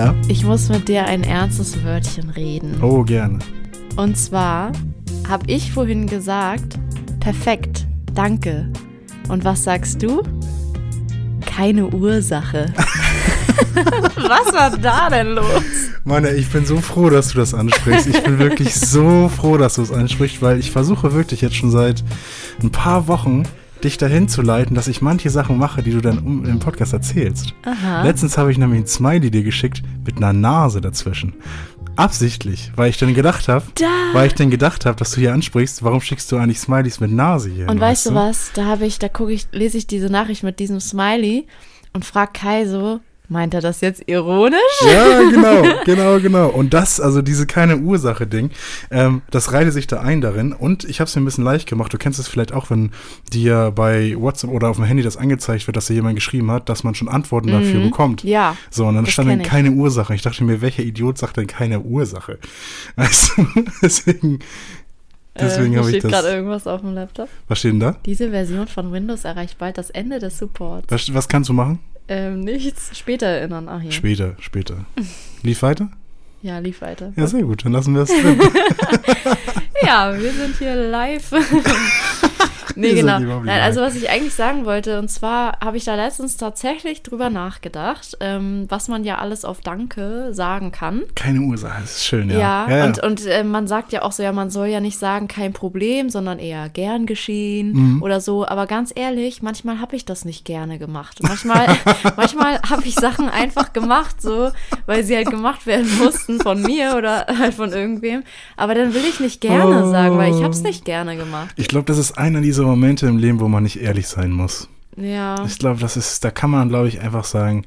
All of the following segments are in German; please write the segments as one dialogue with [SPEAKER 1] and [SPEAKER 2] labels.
[SPEAKER 1] Ja.
[SPEAKER 2] Ich muss mit dir ein ernstes Wörtchen reden.
[SPEAKER 1] Oh, gerne.
[SPEAKER 2] Und zwar habe ich vorhin gesagt, perfekt, danke. Und was sagst du? Keine Ursache. was war da denn los?
[SPEAKER 1] Mann, ich bin so froh, dass du das ansprichst. Ich bin wirklich so froh, dass du es ansprichst, weil ich versuche wirklich jetzt schon seit ein paar Wochen dich dahin zu leiten, dass ich manche Sachen mache, die du dann im Podcast erzählst.
[SPEAKER 2] Aha.
[SPEAKER 1] Letztens habe ich nämlich ein Smiley dir geschickt mit einer Nase dazwischen. Absichtlich, weil ich dann gedacht habe,
[SPEAKER 2] Da.
[SPEAKER 1] weil ich dann gedacht habe, dass du hier ansprichst, warum schickst du eigentlich Smileys mit Nase hier?
[SPEAKER 2] Und weißt du was? Da habe ich, da gucke ich, lese ich diese Nachricht mit diesem Smiley und frag Kai so, meint er das jetzt ironisch?
[SPEAKER 1] Ja, genau, genau, genau. Und das, also diese keine Ursache-Ding, ähm, das reihte sich da ein darin. Und ich habe es mir ein bisschen leicht gemacht. Du kennst es vielleicht auch, wenn dir bei WhatsApp oder auf dem Handy das angezeigt wird, dass dir jemand geschrieben hat, dass man schon Antworten dafür bekommt.
[SPEAKER 2] Mhm. Ja.
[SPEAKER 1] So, und dann
[SPEAKER 2] das
[SPEAKER 1] stand dann keine Ursache. Ich dachte mir, welcher Idiot sagt denn keine Ursache? Weißt du, deswegen, deswegen
[SPEAKER 2] äh,
[SPEAKER 1] habe ich
[SPEAKER 2] steht gerade
[SPEAKER 1] das.
[SPEAKER 2] irgendwas auf dem Laptop.
[SPEAKER 1] Was steht denn da?
[SPEAKER 2] Diese Version von Windows erreicht bald das Ende des Supports.
[SPEAKER 1] Was, was kannst du machen?
[SPEAKER 2] Ähm, nichts. Später erinnern. Ach hier.
[SPEAKER 1] Später, später. Lief weiter?
[SPEAKER 2] ja, lief weiter.
[SPEAKER 1] Ja, sehr gut. Dann lassen wir es drin.
[SPEAKER 2] Ja, wir sind hier live. nee, genau. Nein, also was ich eigentlich sagen wollte, und zwar habe ich da letztens tatsächlich drüber nachgedacht, ähm, was man ja alles auf Danke sagen kann.
[SPEAKER 1] Keine Ursache, das ist schön, ja.
[SPEAKER 2] Ja,
[SPEAKER 1] ja, ja.
[SPEAKER 2] und, und äh, man sagt ja auch so, ja, man soll ja nicht sagen, kein Problem, sondern eher gern geschehen
[SPEAKER 1] Mhm.
[SPEAKER 2] oder so. Aber ganz ehrlich, manchmal habe ich das nicht gerne gemacht. Manchmal, manchmal habe ich Sachen einfach gemacht, so, weil sie halt gemacht werden mussten von mir oder halt von irgendwem. Aber dann will ich nicht gerne
[SPEAKER 1] Oh.
[SPEAKER 2] sagen, weil ich habe es nicht gerne gemacht.
[SPEAKER 1] Ich glaube, das ist einer dieser Momente im Leben, wo man nicht ehrlich sein muss.
[SPEAKER 2] Ja.
[SPEAKER 1] Ich glaube, das ist, da kann man, glaube ich, einfach sagen,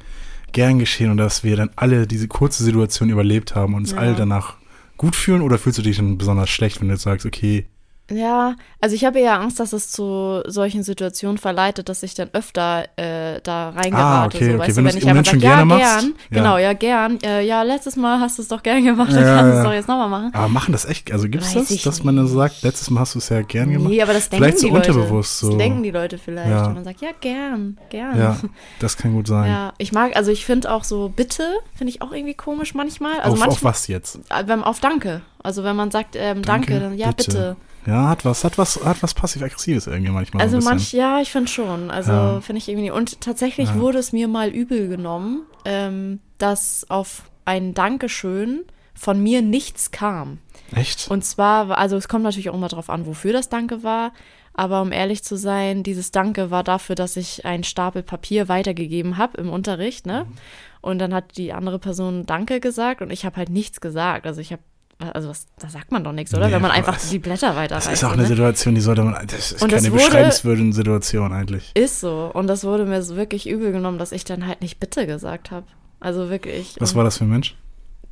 [SPEAKER 1] gern geschehen und dass wir dann alle diese kurze Situation überlebt haben und uns
[SPEAKER 2] Ja.
[SPEAKER 1] alle danach gut fühlen oder fühlst du dich dann besonders schlecht, wenn du jetzt sagst, okay,
[SPEAKER 2] Ja, also ich habe eher Angst, dass es zu solchen Situationen verleitet, dass ich dann öfter äh, da reingerate.
[SPEAKER 1] Ah, okay,
[SPEAKER 2] so,
[SPEAKER 1] okay,
[SPEAKER 2] weißt du,
[SPEAKER 1] wenn
[SPEAKER 2] wenn ich einfach
[SPEAKER 1] ohnehin schon
[SPEAKER 2] sag, ja,
[SPEAKER 1] gerne machst,
[SPEAKER 2] gern,
[SPEAKER 1] ja.
[SPEAKER 2] genau, ja, gern, äh, ja, letztes Mal hast du es doch gern gemacht, dann
[SPEAKER 1] Ja,
[SPEAKER 2] kannst du
[SPEAKER 1] ja.
[SPEAKER 2] es doch jetzt nochmal machen.
[SPEAKER 1] aber machen das echt, also gibt es das, dass man dann
[SPEAKER 2] nicht.
[SPEAKER 1] sagt, letztes Mal hast du es ja gern gemacht?
[SPEAKER 2] Nee, aber das denken
[SPEAKER 1] Vielleicht
[SPEAKER 2] die
[SPEAKER 1] so
[SPEAKER 2] Leute.
[SPEAKER 1] unterbewusst so.
[SPEAKER 2] Das denken die Leute vielleicht.
[SPEAKER 1] Ja.
[SPEAKER 2] Und man sagt, ja, gern, gern.
[SPEAKER 1] Ja, das kann gut sein.
[SPEAKER 2] Ja, ich mag, also ich finde auch so Bitte, finde ich auch irgendwie komisch manchmal. Also
[SPEAKER 1] auf,
[SPEAKER 2] manchmal,
[SPEAKER 1] auf was jetzt?
[SPEAKER 2] äh, wenn, auf Danke. Also wenn man sagt, ähm, danke, dann ja, bitte.
[SPEAKER 1] Ja, hat was, hat was, hat was passiv-aggressives irgendwie manchmal.
[SPEAKER 2] Also
[SPEAKER 1] so
[SPEAKER 2] manch, ja, ich finde schon. Also
[SPEAKER 1] Ja.
[SPEAKER 2] finde ich irgendwie. Und tatsächlich
[SPEAKER 1] Ja.
[SPEAKER 2] wurde es mir mal übel genommen, ähm, dass auf ein Dankeschön von mir nichts kam.
[SPEAKER 1] Echt?
[SPEAKER 2] Und zwar, war- also es kommt natürlich auch immer darauf an, wofür das Danke war. Aber um ehrlich zu sein, dieses Danke war dafür, dass ich einen Stapel Papier weitergegeben habe im Unterricht, ne?
[SPEAKER 1] Mhm.
[SPEAKER 2] Und dann hat die andere Person Danke gesagt und ich habe halt nichts gesagt. Also ich habe, also was, da sagt man doch nichts, oder?
[SPEAKER 1] Nee,
[SPEAKER 2] Wenn man einfach die Blätter weiterreicht.
[SPEAKER 1] Das ist auch eine
[SPEAKER 2] ne?
[SPEAKER 1] Situation, die sollte man. Das ist
[SPEAKER 2] Und
[SPEAKER 1] keine
[SPEAKER 2] wurde-
[SPEAKER 1] beschreibenswürdige Situation eigentlich.
[SPEAKER 2] Ist so. Und das wurde mir so wirklich übel genommen, dass ich dann halt nicht bitte gesagt habe. Also wirklich.
[SPEAKER 1] Was war das für ein Mensch?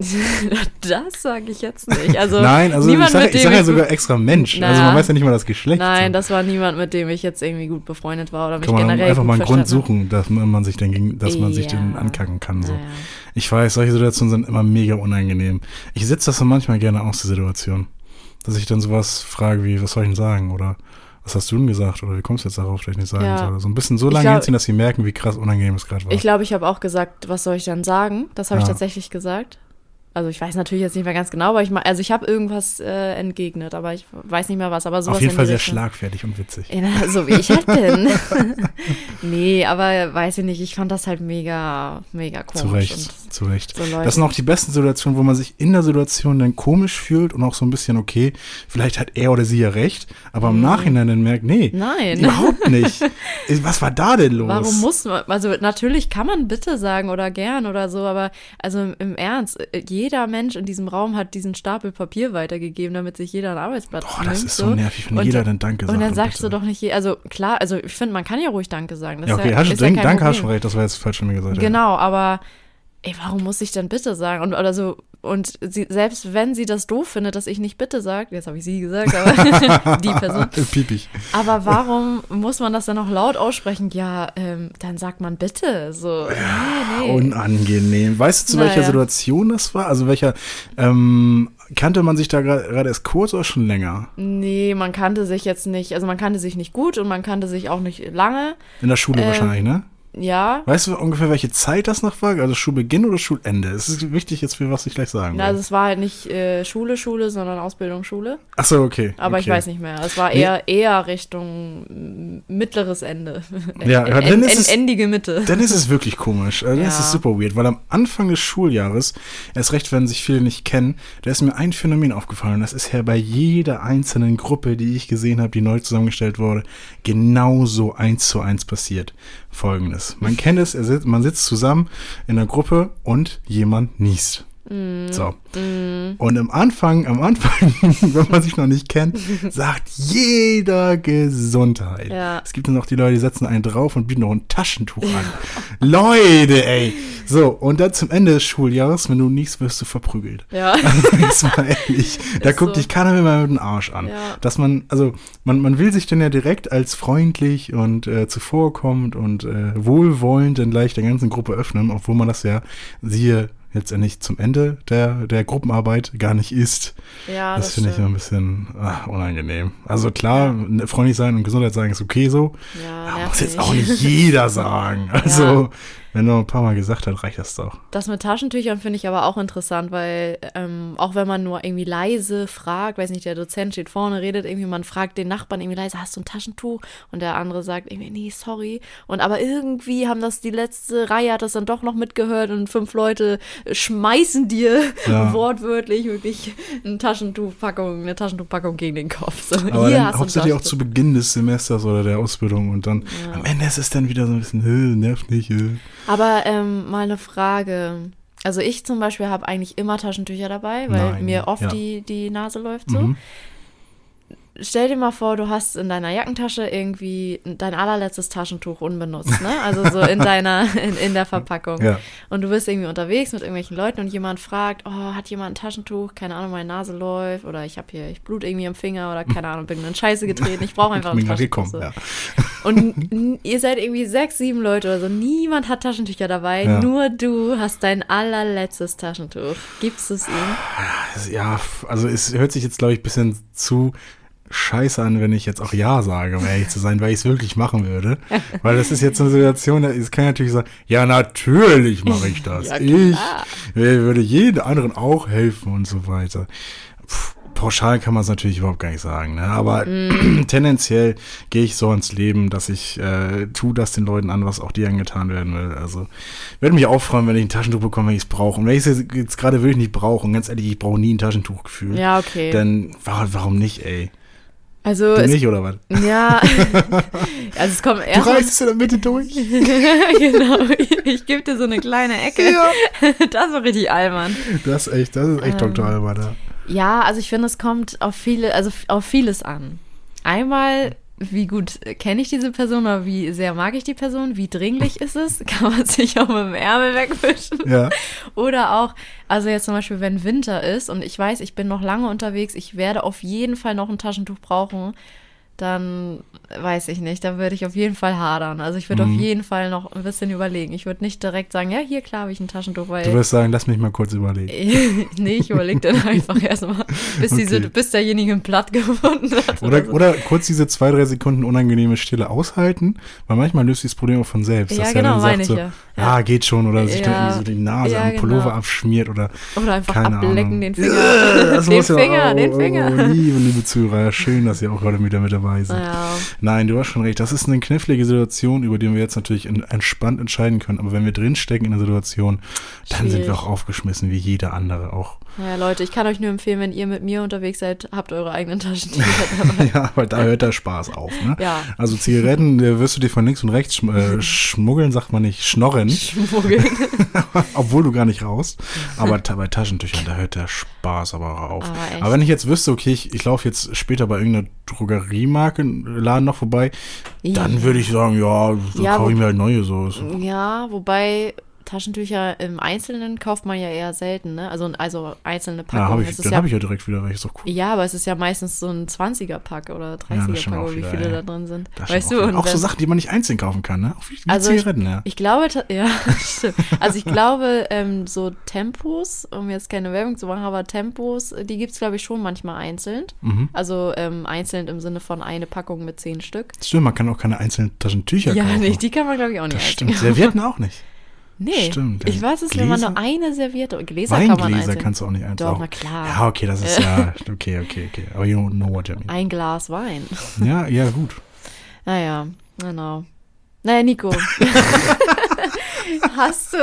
[SPEAKER 2] das sage ich jetzt nicht. Also
[SPEAKER 1] Nein, also ich
[SPEAKER 2] niemand,
[SPEAKER 1] sage ich
[SPEAKER 2] dem
[SPEAKER 1] sag ja
[SPEAKER 2] ich-
[SPEAKER 1] sogar extra Mensch.
[SPEAKER 2] Na.
[SPEAKER 1] Also man weiß ja nicht mal das Geschlecht.
[SPEAKER 2] Nein,
[SPEAKER 1] so.
[SPEAKER 2] das war niemand, mit dem ich jetzt irgendwie gut befreundet war oder mich
[SPEAKER 1] kann man
[SPEAKER 2] generell
[SPEAKER 1] einfach mal einen Grund suchen, dass man, sich den, dass man sich
[SPEAKER 2] Ja.
[SPEAKER 1] den ankacken kann. So.
[SPEAKER 2] Naja.
[SPEAKER 1] Ich weiß, solche Situationen sind immer mega unangenehm. Ich sitze das dann manchmal gerne aus, die Situation. Dass ich dann sowas frage wie, was soll ich denn sagen? Oder was hast du denn gesagt? Oder wie kommst du jetzt darauf, dass ich nicht sagen
[SPEAKER 2] Ja.
[SPEAKER 1] soll? So ein bisschen so
[SPEAKER 2] Ich
[SPEAKER 1] lange
[SPEAKER 2] glaub-
[SPEAKER 1] hinziehen, dass sie merken, wie krass unangenehm es gerade war.
[SPEAKER 2] Ich glaube, ich habe auch gesagt, was soll ich dann sagen? Das habe ich
[SPEAKER 1] Ja.
[SPEAKER 2] tatsächlich gesagt. Also ich weiß natürlich jetzt nicht mehr ganz genau, aber ich ma- also ich habe irgendwas äh, entgegnet, aber ich weiß nicht mehr was. Aber sowas
[SPEAKER 1] Auf jeden Fall sehr
[SPEAKER 2] Richtung.
[SPEAKER 1] schlagfertig und witzig.
[SPEAKER 2] Ja, so wie ich halt bin. nee, aber weiß ich nicht, ich fand das halt mega, mega komisch.
[SPEAKER 1] Zu Recht, zu Recht.
[SPEAKER 2] so.
[SPEAKER 1] Das sind auch die besten Situationen, wo man sich in der Situation dann komisch fühlt und auch so ein bisschen, okay, vielleicht hat er oder sie ja recht, aber im Nachhinein dann merkt, nee,
[SPEAKER 2] Mhm. Nein.
[SPEAKER 1] überhaupt nicht. Was war da denn los?
[SPEAKER 2] Warum muss man, also natürlich kann man bitte sagen oder gern oder so, aber also im, Ernst, äh, jeder Mensch in diesem Raum hat diesen Stapel Papier weitergegeben, damit sich jeder einen Arbeitsplatz
[SPEAKER 1] Boah, das
[SPEAKER 2] nimmt,
[SPEAKER 1] ist so nervig, wenn
[SPEAKER 2] Und-
[SPEAKER 1] jeder dann Danke sagt.
[SPEAKER 2] Und dann sagst
[SPEAKER 1] bitte.
[SPEAKER 2] du doch nicht, je- also klar, also ich finde, man kann ja ruhig Danke sagen. Das
[SPEAKER 1] Ja, okay,
[SPEAKER 2] ja,
[SPEAKER 1] hast du,
[SPEAKER 2] ja
[SPEAKER 1] danke, hast schon recht, das war jetzt falsch von mir gesagt.
[SPEAKER 2] Genau, aber ey, warum muss ich denn bitte sagen? Und oder so, und sie, selbst wenn sie das doof findet, dass ich nicht bitte sage, jetzt habe ich sie gesagt, aber die Person.
[SPEAKER 1] Piepig.
[SPEAKER 2] Aber warum muss man das dann noch laut aussprechen? Ja, ähm, dann sagt man bitte. So, nee, nee.
[SPEAKER 1] Unangenehm. Weißt du, zu welcher
[SPEAKER 2] Naja.
[SPEAKER 1] Situation das war? Also welcher, ähm, kannte man sich da gerade erst kurz oder schon länger?
[SPEAKER 2] Nee, man kannte sich jetzt nicht, also man kannte sich nicht gut und man kannte sich auch nicht lange.
[SPEAKER 1] In der Schule
[SPEAKER 2] Ähm,
[SPEAKER 1] wahrscheinlich, ne?
[SPEAKER 2] Ja.
[SPEAKER 1] Weißt du ungefähr, welche Zeit das noch war? Also Schulbeginn oder Schulende? Es ist wichtig jetzt, für was ich gleich sagen
[SPEAKER 2] Na,
[SPEAKER 1] will.
[SPEAKER 2] also es war halt nicht äh, Schule, Schule, sondern Ausbildungsschule.
[SPEAKER 1] Achso, okay.
[SPEAKER 2] Aber
[SPEAKER 1] okay.
[SPEAKER 2] ich weiß nicht mehr. Es war eher, eher Richtung mm, mittleres Ende.
[SPEAKER 1] Ja, aber dann ist es-
[SPEAKER 2] endige Mitte.
[SPEAKER 1] Dann ist es wirklich komisch. Also Dann ist
[SPEAKER 2] Ja.
[SPEAKER 1] es super weird, weil am Anfang des Schuljahres, erst recht, wenn sich viele nicht kennen, da ist mir ein Phänomen aufgefallen. Und das ist ja bei jeder einzelnen Gruppe, die ich gesehen habe, die neu zusammengestellt wurde, genauso eins zu eins passiert. Folgendes. Man kennt es, man sitzt zusammen in einer Gruppe und jemand niest. So. Und am Anfang, am Anfang, wenn man sich noch nicht kennt, sagt jeder Gesundheit.
[SPEAKER 2] Ja.
[SPEAKER 1] Es gibt dann auch die Leute, die setzen einen drauf und bieten noch ein Taschentuch an. Leute, ey. So, und dann zum Ende des Schuljahres, wenn du nichts wirst du verprügelt.
[SPEAKER 2] Ja.
[SPEAKER 1] Also, jetzt mal ehrlich, da
[SPEAKER 2] Ist
[SPEAKER 1] guckt
[SPEAKER 2] so.
[SPEAKER 1] dich keiner mehr mit dem Arsch an.
[SPEAKER 2] Ja.
[SPEAKER 1] Dass man, also, man, man will sich dann ja direkt als freundlich und äh, zuvorkommend und äh, wohlwollend dann gleich der ganzen Gruppe öffnen, obwohl man das ja, siehe, letztendlich zum Ende der, der Gruppenarbeit gar nicht ist.
[SPEAKER 2] Ja,
[SPEAKER 1] das
[SPEAKER 2] das,
[SPEAKER 1] finde ich ein bisschen ach, unangenehm. Also klar, freundlich sein und Gesundheit sagen ist okay so.
[SPEAKER 2] Ja,
[SPEAKER 1] Aber muss jetzt auch nicht jeder sagen. Also, wenn er ein paar Mal gesagt hat, reicht das doch.
[SPEAKER 2] Das mit Taschentüchern finde ich aber auch interessant, weil ähm, auch wenn man nur irgendwie leise fragt, weiß nicht, der Dozent steht vorne, redet irgendwie, man fragt den Nachbarn irgendwie leise, hast du ein Taschentuch? Und der andere sagt irgendwie, nee, sorry. Und aber irgendwie haben das die letzte Reihe hat das dann doch noch mitgehört und fünf Leute schmeißen dir
[SPEAKER 1] Ja.
[SPEAKER 2] wortwörtlich wirklich eine Taschentuchpackung, eine Taschentuchpackung gegen den Kopf. So,
[SPEAKER 1] Aber
[SPEAKER 2] hier
[SPEAKER 1] dann
[SPEAKER 2] hast du
[SPEAKER 1] hauptsächlich auch zu Beginn des Semesters oder der Ausbildung und dann am Ende ist es dann wieder so ein bisschen, "Hö, nervt nicht. Hö.
[SPEAKER 2] Aber ähm, mal eine Frage. Also ich zum Beispiel habe eigentlich immer Taschentücher dabei, weil
[SPEAKER 1] Nein,
[SPEAKER 2] mir oft
[SPEAKER 1] ja.
[SPEAKER 2] die, die Nase läuft so.
[SPEAKER 1] Mhm.
[SPEAKER 2] Stell dir mal vor, du hast in deiner Jackentasche irgendwie dein allerletztes Taschentuch unbenutzt, ne? Also so in deiner, in, in der Verpackung.
[SPEAKER 1] Ja.
[SPEAKER 2] Und du bist irgendwie unterwegs mit irgendwelchen Leuten und jemand fragt, oh, hat jemand ein Taschentuch? Keine Ahnung, meine Nase läuft oder ich habe hier, ich blut irgendwie am Finger oder keine Ahnung, bin in Scheiße getreten. Ich brauche einfach ein Taschentuch.
[SPEAKER 1] gekommen,
[SPEAKER 2] so.
[SPEAKER 1] ja.
[SPEAKER 2] Und ihr seid irgendwie sechs, sieben Leute oder so. Niemand hat Taschentücher dabei.
[SPEAKER 1] Ja.
[SPEAKER 2] Nur du hast dein allerletztes Taschentuch. Gibst es ihm?
[SPEAKER 1] Ja, also es hört sich jetzt, glaube ich, ein bisschen zu scheiße an, wenn ich jetzt auch Ja sage, um ehrlich zu sein, weil ich es wirklich machen würde. Weil das ist jetzt eine Situation, es kann natürlich sagen, ja, natürlich mache ich das.
[SPEAKER 2] Ja,
[SPEAKER 1] ich würde jedem anderen auch helfen und so weiter. Puh, pauschal kann man es natürlich überhaupt gar nicht sagen, ne? aber
[SPEAKER 2] Mm.
[SPEAKER 1] tendenziell gehe ich so ans Leben, dass ich äh, tue das den Leuten an, was auch dir angetan werden will. Also würde mich auch freuen, wenn ich ein Taschentuch bekomme, wenn ich es brauche. Und wenn ich es jetzt, jetzt gerade wirklich nicht brauche, und ganz ehrlich, ich brauche nie ein Taschentuch gefühlt.
[SPEAKER 2] Ja, okay.
[SPEAKER 1] Dann wa- warum nicht, ey?
[SPEAKER 2] Also,
[SPEAKER 1] Du
[SPEAKER 2] es,
[SPEAKER 1] nicht, oder was?
[SPEAKER 2] ja. also, es kommt
[SPEAKER 1] Du
[SPEAKER 2] erst.
[SPEAKER 1] reißt es in der Mitte durch?
[SPEAKER 2] genau. Ich gebe dir so eine kleine Ecke.
[SPEAKER 1] Ja.
[SPEAKER 2] Das war richtig albern.
[SPEAKER 1] Das ist echt, das ist echt
[SPEAKER 2] Ähm,
[SPEAKER 1] Dr. Alban, ja.
[SPEAKER 2] Ja, also ich finde, es kommt auf viele, also auf vieles an. Einmal, wie gut kenne ich diese Person oder wie sehr mag ich die Person? Wie dringlich ist es? Kann man sich auch mit dem Ärmel wegwischen?
[SPEAKER 1] Ja.
[SPEAKER 2] Oder auch, also jetzt zum Beispiel, wenn Winter ist und ich weiß, ich bin noch lange unterwegs, ich werde auf jeden Fall noch ein Taschentuch brauchen, dann weiß ich nicht, dann würde ich auf jeden Fall hadern. Also ich würde
[SPEAKER 1] Mhm.
[SPEAKER 2] auf jeden Fall noch ein bisschen überlegen. Ich würde nicht direkt sagen, ja, hier klar habe ich ein Taschentuch, weil
[SPEAKER 1] Du wirst sagen, lass mich mal kurz überlegen.
[SPEAKER 2] nee, ich überlege dann einfach erstmal, bis, diese,
[SPEAKER 1] Okay.
[SPEAKER 2] bis derjenige einen Platt gefunden hat.
[SPEAKER 1] Oder,
[SPEAKER 2] so.
[SPEAKER 1] oder kurz diese zwei, drei Sekunden unangenehme Stille aushalten, weil manchmal löst sich das Problem auch von selbst.
[SPEAKER 2] Ja,
[SPEAKER 1] dass
[SPEAKER 2] genau,
[SPEAKER 1] dann sagt
[SPEAKER 2] meine ich
[SPEAKER 1] so,
[SPEAKER 2] ja.
[SPEAKER 1] ja, geht schon, oder sich
[SPEAKER 2] Ja.
[SPEAKER 1] irgendwie so die Nase
[SPEAKER 2] Ja,
[SPEAKER 1] am Pullover
[SPEAKER 2] genau.
[SPEAKER 1] abschmiert oder
[SPEAKER 2] Oder einfach ablecken
[SPEAKER 1] Ahnung.
[SPEAKER 2] den Finger. Den
[SPEAKER 1] muss ja-
[SPEAKER 2] Finger,
[SPEAKER 1] oh,
[SPEAKER 2] den
[SPEAKER 1] oh,
[SPEAKER 2] Finger.
[SPEAKER 1] Oh, liebe, liebe Zuhörer, schön, dass ihr auch heute wieder mit dabei seid.
[SPEAKER 2] Ja,
[SPEAKER 1] Nein, du hast schon recht. Das ist eine knifflige Situation, über die wir jetzt natürlich entspannt entscheiden können. Aber wenn wir drinstecken in der Situation, dann sind wir
[SPEAKER 2] Schwierig.
[SPEAKER 1] auch aufgeschmissen, wie jeder andere auch.
[SPEAKER 2] Ja, Leute, ich kann euch nur empfehlen, wenn ihr mit mir unterwegs seid, habt eure eigenen Taschentücher dabei.
[SPEAKER 1] ja, weil da hört der Spaß auf. Ne?
[SPEAKER 2] Ja.
[SPEAKER 1] Also Zigaretten äh, wirst du dir von links und rechts schm äh, schmuggeln, sagt man nicht, schnorren,
[SPEAKER 2] Schmuggeln.
[SPEAKER 1] obwohl du gar nicht raus. Aber bei Taschentüchern, da hört der Spaß aber auch auf.
[SPEAKER 2] Aber echt.
[SPEAKER 1] Aber wenn ich jetzt wüsste, okay, ich, ich laufe jetzt später bei irgendeiner Drogeriemarkenladen noch vorbei, dann würde ich sagen, ja, so
[SPEAKER 2] Ja,
[SPEAKER 1] kaufe ich mir halt neue so.
[SPEAKER 2] Ja, wobei Taschentücher im Einzelnen kauft man ja eher selten, ne? Also, also einzelne
[SPEAKER 1] Ja,
[SPEAKER 2] Packungen.
[SPEAKER 1] hab
[SPEAKER 2] Es
[SPEAKER 1] ich, dann
[SPEAKER 2] ja,
[SPEAKER 1] habe ich ja direkt wieder welche. Doch cool.
[SPEAKER 2] ja, aber es ist ja meistens so ein 20er-Pack oder
[SPEAKER 1] Ja, das stimmt
[SPEAKER 2] 30er-Pack,
[SPEAKER 1] auch
[SPEAKER 2] oder wie
[SPEAKER 1] wieder,
[SPEAKER 2] viele
[SPEAKER 1] ey.
[SPEAKER 2] da drin sind.
[SPEAKER 1] Das
[SPEAKER 2] weißt du?
[SPEAKER 1] auch,
[SPEAKER 2] Und
[SPEAKER 1] auch so Sachen, die man nicht einzeln kaufen kann, ne? Auch wie,
[SPEAKER 2] Also ich,
[SPEAKER 1] Zigaretten, ja.
[SPEAKER 2] ich glaube, ja, stimmt. Also ich glaube, ähm, so Tempos, um jetzt keine Werbung zu machen, aber Tempos, die gibt es, glaube ich, schon manchmal einzeln.
[SPEAKER 1] Mhm.
[SPEAKER 2] Also ähm, einzeln im Sinne von eine Packung mit zehn Stück.
[SPEAKER 1] Stimmt, man kann auch keine einzelnen Taschentücher
[SPEAKER 2] Ja,
[SPEAKER 1] kaufen.
[SPEAKER 2] nee, die kann man, glaube ich, auch nicht
[SPEAKER 1] das stimmt. Servietten auch nicht.
[SPEAKER 2] Nee,
[SPEAKER 1] Stimmt,
[SPEAKER 2] ich weiß es, wenn man
[SPEAKER 1] Gläser?
[SPEAKER 2] nur eine Serviette, Gläser kann man
[SPEAKER 1] Weingläser
[SPEAKER 2] einzeln.
[SPEAKER 1] kannst du auch nicht einzeln.
[SPEAKER 2] Doch,
[SPEAKER 1] auch.
[SPEAKER 2] na klar.
[SPEAKER 1] Ja, okay, das ist ja, okay, okay, okay. Aber you don't know what I mean.
[SPEAKER 2] Ein Glas Wein.
[SPEAKER 1] Ja, ja, gut.
[SPEAKER 2] Naja, genau. Naja, Nico. hast du.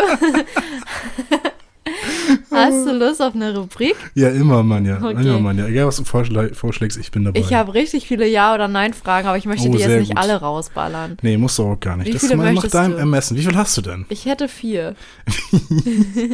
[SPEAKER 2] Hast du Lust auf eine Rubrik?
[SPEAKER 1] Ja, immer, Mann, ja.
[SPEAKER 2] Okay.
[SPEAKER 1] Immer, Mann, ja. Egal, was du vorschlägst, ich bin dabei.
[SPEAKER 2] Ich habe richtig viele Ja- oder Nein-Fragen, aber ich möchte
[SPEAKER 1] Oh,
[SPEAKER 2] die jetzt nicht
[SPEAKER 1] gut.
[SPEAKER 2] alle rausballern.
[SPEAKER 1] Nee, musst du auch gar nicht.
[SPEAKER 2] Wie
[SPEAKER 1] das
[SPEAKER 2] viele
[SPEAKER 1] ist mal nach
[SPEAKER 2] möchtest
[SPEAKER 1] deinem
[SPEAKER 2] du?
[SPEAKER 1] Ermessen. Wie viel hast du denn?
[SPEAKER 2] Ich hätte vier.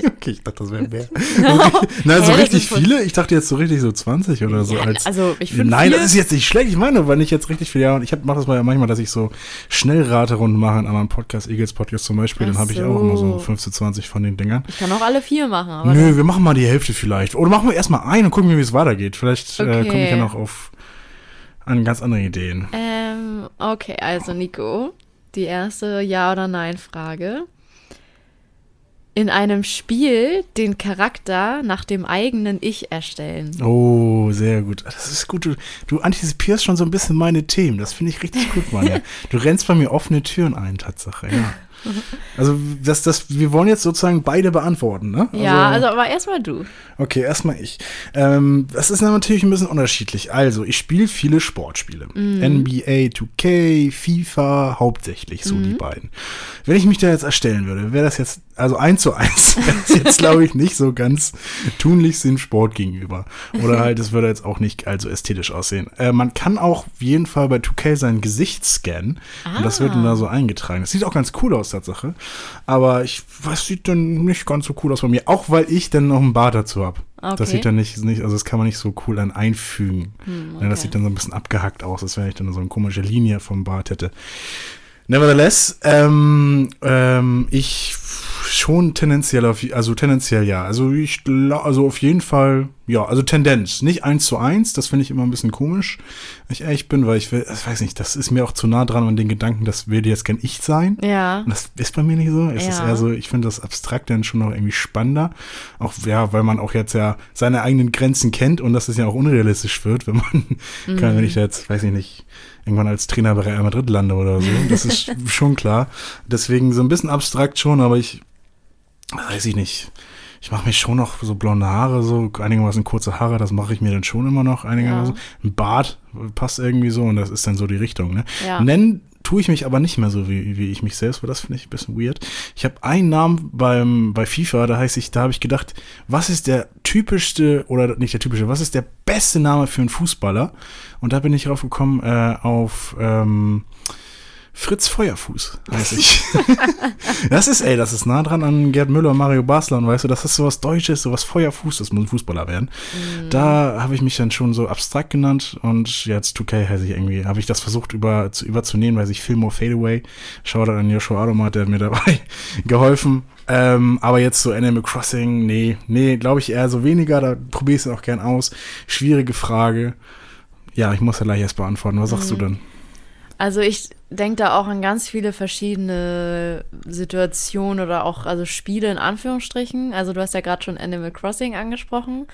[SPEAKER 1] okay, ich dachte, das wäre mehr. Okay. Nein, so
[SPEAKER 2] Hä, das
[SPEAKER 1] richtig viele? Ich dachte jetzt so richtig so 20 oder so.
[SPEAKER 2] Ja,
[SPEAKER 1] als
[SPEAKER 2] also, ich finde
[SPEAKER 1] Nein,
[SPEAKER 2] vier,
[SPEAKER 1] das ist jetzt nicht schlecht. Ich meine, wenn ich jetzt richtig viel, ja, und ich mache das mal manchmal, dass ich so Schnellraterunden mache in anderen Podcasts, Eagles Podcast zum Beispiel, dann
[SPEAKER 2] Ach
[SPEAKER 1] habe ich auch immer so
[SPEAKER 2] so.
[SPEAKER 1] 15, 20 von den Dingern.
[SPEAKER 2] ich kann auch alle vier machen. Aber
[SPEAKER 1] Nö, wir machen mal die Hälfte vielleicht. Oder machen wir erstmal ein und gucken, wie es weitergeht. Vielleicht äh,
[SPEAKER 2] Okay.
[SPEAKER 1] komme ich ja noch auf an ganz andere Ideen.
[SPEAKER 2] Ähm, okay, also Nico, die erste Ja- oder Nein-Frage. In einem Spiel den Charakter nach dem eigenen Ich erstellen.
[SPEAKER 1] Oh, sehr gut. Das ist gut. Du, du antizipierst schon so ein bisschen meine Themen. Das finde ich richtig gut, Mann. Du rennst bei mir offene Türen ein, Tatsache, ja. Also, das, das, wir wollen jetzt sozusagen beide beantworten, ne?
[SPEAKER 2] ja, also aber erstmal du.
[SPEAKER 1] Okay, erstmal ich. Ähm, das ist natürlich ein bisschen unterschiedlich. Also, ich spiele viele Sportspiele. NBA 2K, FIFA, hauptsächlich so die beiden. Wenn ich mich da jetzt erstellen würde, wäre das jetzt, also eins zu eins, wäre das jetzt, glaube ich, nicht so ganz tunlichst dem Sport gegenüber. Oder halt, es würde jetzt auch nicht allzu ästhetisch aussehen. Äh, man kann auch auf jeden Fall bei 2K sein Gesicht scannen. Und das wird dann da so eingetragen. Das sieht auch ganz cool aus, Tatsache. Aber ich, was sieht dann nicht ganz so cool aus bei mir. Auch weil ich dann noch einen Bart dazu habe.
[SPEAKER 2] Okay.
[SPEAKER 1] Das sieht dann nicht, nicht, also das kann man nicht so cool dann einfügen. Ja, Das
[SPEAKER 2] okay.
[SPEAKER 1] sieht dann so ein bisschen abgehackt aus, als wenn ich dann so eine komische Linie vom Bart hätte. Nevertheless, ähm, ähm, ich schon tendenziell auf, also tendenziell ja. Also ich, also auf jeden Fall, ja, also Tendenz. Nicht eins zu eins, das finde ich immer ein bisschen komisch, wenn ich ehrlich bin, weil ich will, ich weiß nicht, das ist mir auch zu nah dran an den Gedanken, das will jetzt gern ich sein.
[SPEAKER 2] Ja.
[SPEAKER 1] Und das ist bei mir nicht so. Es ist
[SPEAKER 2] Ja.
[SPEAKER 1] eher so, ich finde das abstrakt dann schon noch irgendwie spannender. Auch, ja, weil man auch jetzt ja seine eigenen Grenzen kennt und dass es ja auch unrealistisch wird, wenn man,
[SPEAKER 2] Mhm.
[SPEAKER 1] kann, wenn ich da jetzt, weiß ich nicht, irgendwann als Trainer bei Real Madrid lande oder so. Das ist schon klar. Deswegen so ein bisschen abstrakt schon, aber ich, weiß ich nicht. Ich mache mir schon noch so blonde Haare, so einigermaßen kurze Haare, das mache ich mir dann schon immer noch einigermaßen. Ein Bart passt irgendwie so und das ist dann so die Richtung. Ne?
[SPEAKER 2] Ja.
[SPEAKER 1] Nennen tue ich mich aber nicht mehr so, wie, wie ich mich selbst, weil das finde ich ein bisschen weird. Ich habe einen Namen beim, bei FIFA, da heißt ich, da habe ich gedacht, was ist der typischste, oder nicht der typische, was ist der beste Name für einen Fußballer? Und da bin ich drauf gekommen, äh, auf ähm, Fritz Feuerfuß, heiße ich. das ist, ey, das ist nah dran an Gerd Müller, Mario Basler und weißt du, das ist sowas Deutsches, sowas Feuerfuß, das muss ein Fußballer werden. Da habe ich mich dann schon so abstrakt genannt und jetzt 2K heiße ich irgendwie, habe ich das versucht über, zu überzunehmen, weil ich Fillmore Fadeaway, Shoutout an Joshua Adomat, der hat mir dabei geholfen. Ähm, aber jetzt so Animal Crossing, nee, nee, glaube ich eher so weniger, da probiere ich es auch gern aus. Schwierige Frage. Ja, ich muss ja gleich erst beantworten. Was sagst du denn?
[SPEAKER 2] Also ich denke da auch an ganz viele verschiedene Situationen oder auch also Spiele in Anführungsstrichen. Also du hast ja gerade schon Animal Crossing angesprochen.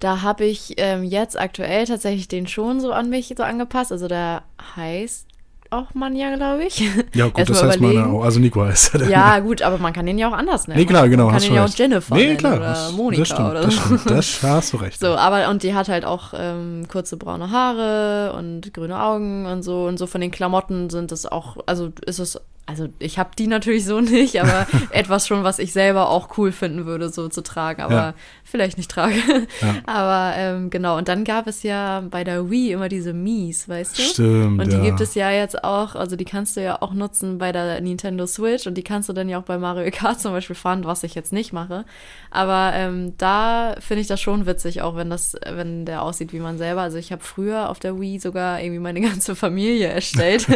[SPEAKER 2] Da habe ich ähm, jetzt aktuell tatsächlich den schon so an mich so angepasst. Also der heißt auch Manja, glaube ich.
[SPEAKER 1] Ja, gut,
[SPEAKER 2] Erst
[SPEAKER 1] das heißt meine,
[SPEAKER 2] überlegen.
[SPEAKER 1] auch, also Nico heißt er.
[SPEAKER 2] Ja, gut, aber man kann den ja auch anders nennen.
[SPEAKER 1] Nee, klar, genau.
[SPEAKER 2] Man kann den ja auch. Jennifer
[SPEAKER 1] nee, klar,
[SPEAKER 2] oder
[SPEAKER 1] das,
[SPEAKER 2] Monika
[SPEAKER 1] das stimmt,
[SPEAKER 2] oder
[SPEAKER 1] das
[SPEAKER 2] so.
[SPEAKER 1] stimmt. Das hast du recht.
[SPEAKER 2] So, aber und die hat halt auch ähm, kurze braune Haare und grüne Augen und so und so von den Klamotten sind es auch, also ist es, also ich habe die natürlich so nicht, aber etwas schon, was ich selber auch cool finden würde, so zu tragen, aber
[SPEAKER 1] Ja.
[SPEAKER 2] vielleicht nicht trage.
[SPEAKER 1] Ja.
[SPEAKER 2] Aber ähm, genau, und dann gab es ja bei der Wii immer diese Mies, weißt du?
[SPEAKER 1] Stimmt,
[SPEAKER 2] Und die
[SPEAKER 1] ja.
[SPEAKER 2] gibt es ja jetzt auch, also die kannst du ja auch nutzen bei der Nintendo Switch und die kannst du dann ja auch bei Mario Kart zum Beispiel fahren, was ich jetzt nicht mache. Aber ähm, da finde ich das schon witzig, auch wenn das, wenn der aussieht wie man selber. Also ich habe früher auf der Wii sogar irgendwie meine ganze Familie erstellt,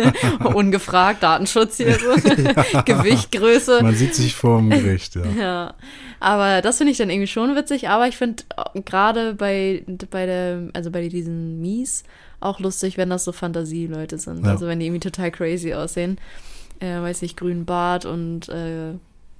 [SPEAKER 2] ungefragt, Datenschutz hier so. Gewicht, Größe.
[SPEAKER 1] Man sieht sich vor dem Gericht, ja.
[SPEAKER 2] Ja, aber das finde ich dann irgendwie schon witzig. Aber ich finde gerade bei, bei der, also bei diesen Mies auch lustig, wenn das so Fantasieleute sind.
[SPEAKER 1] Ja.
[SPEAKER 2] Also wenn die irgendwie total crazy aussehen. Äh, weiß ich, grünen Bart und äh,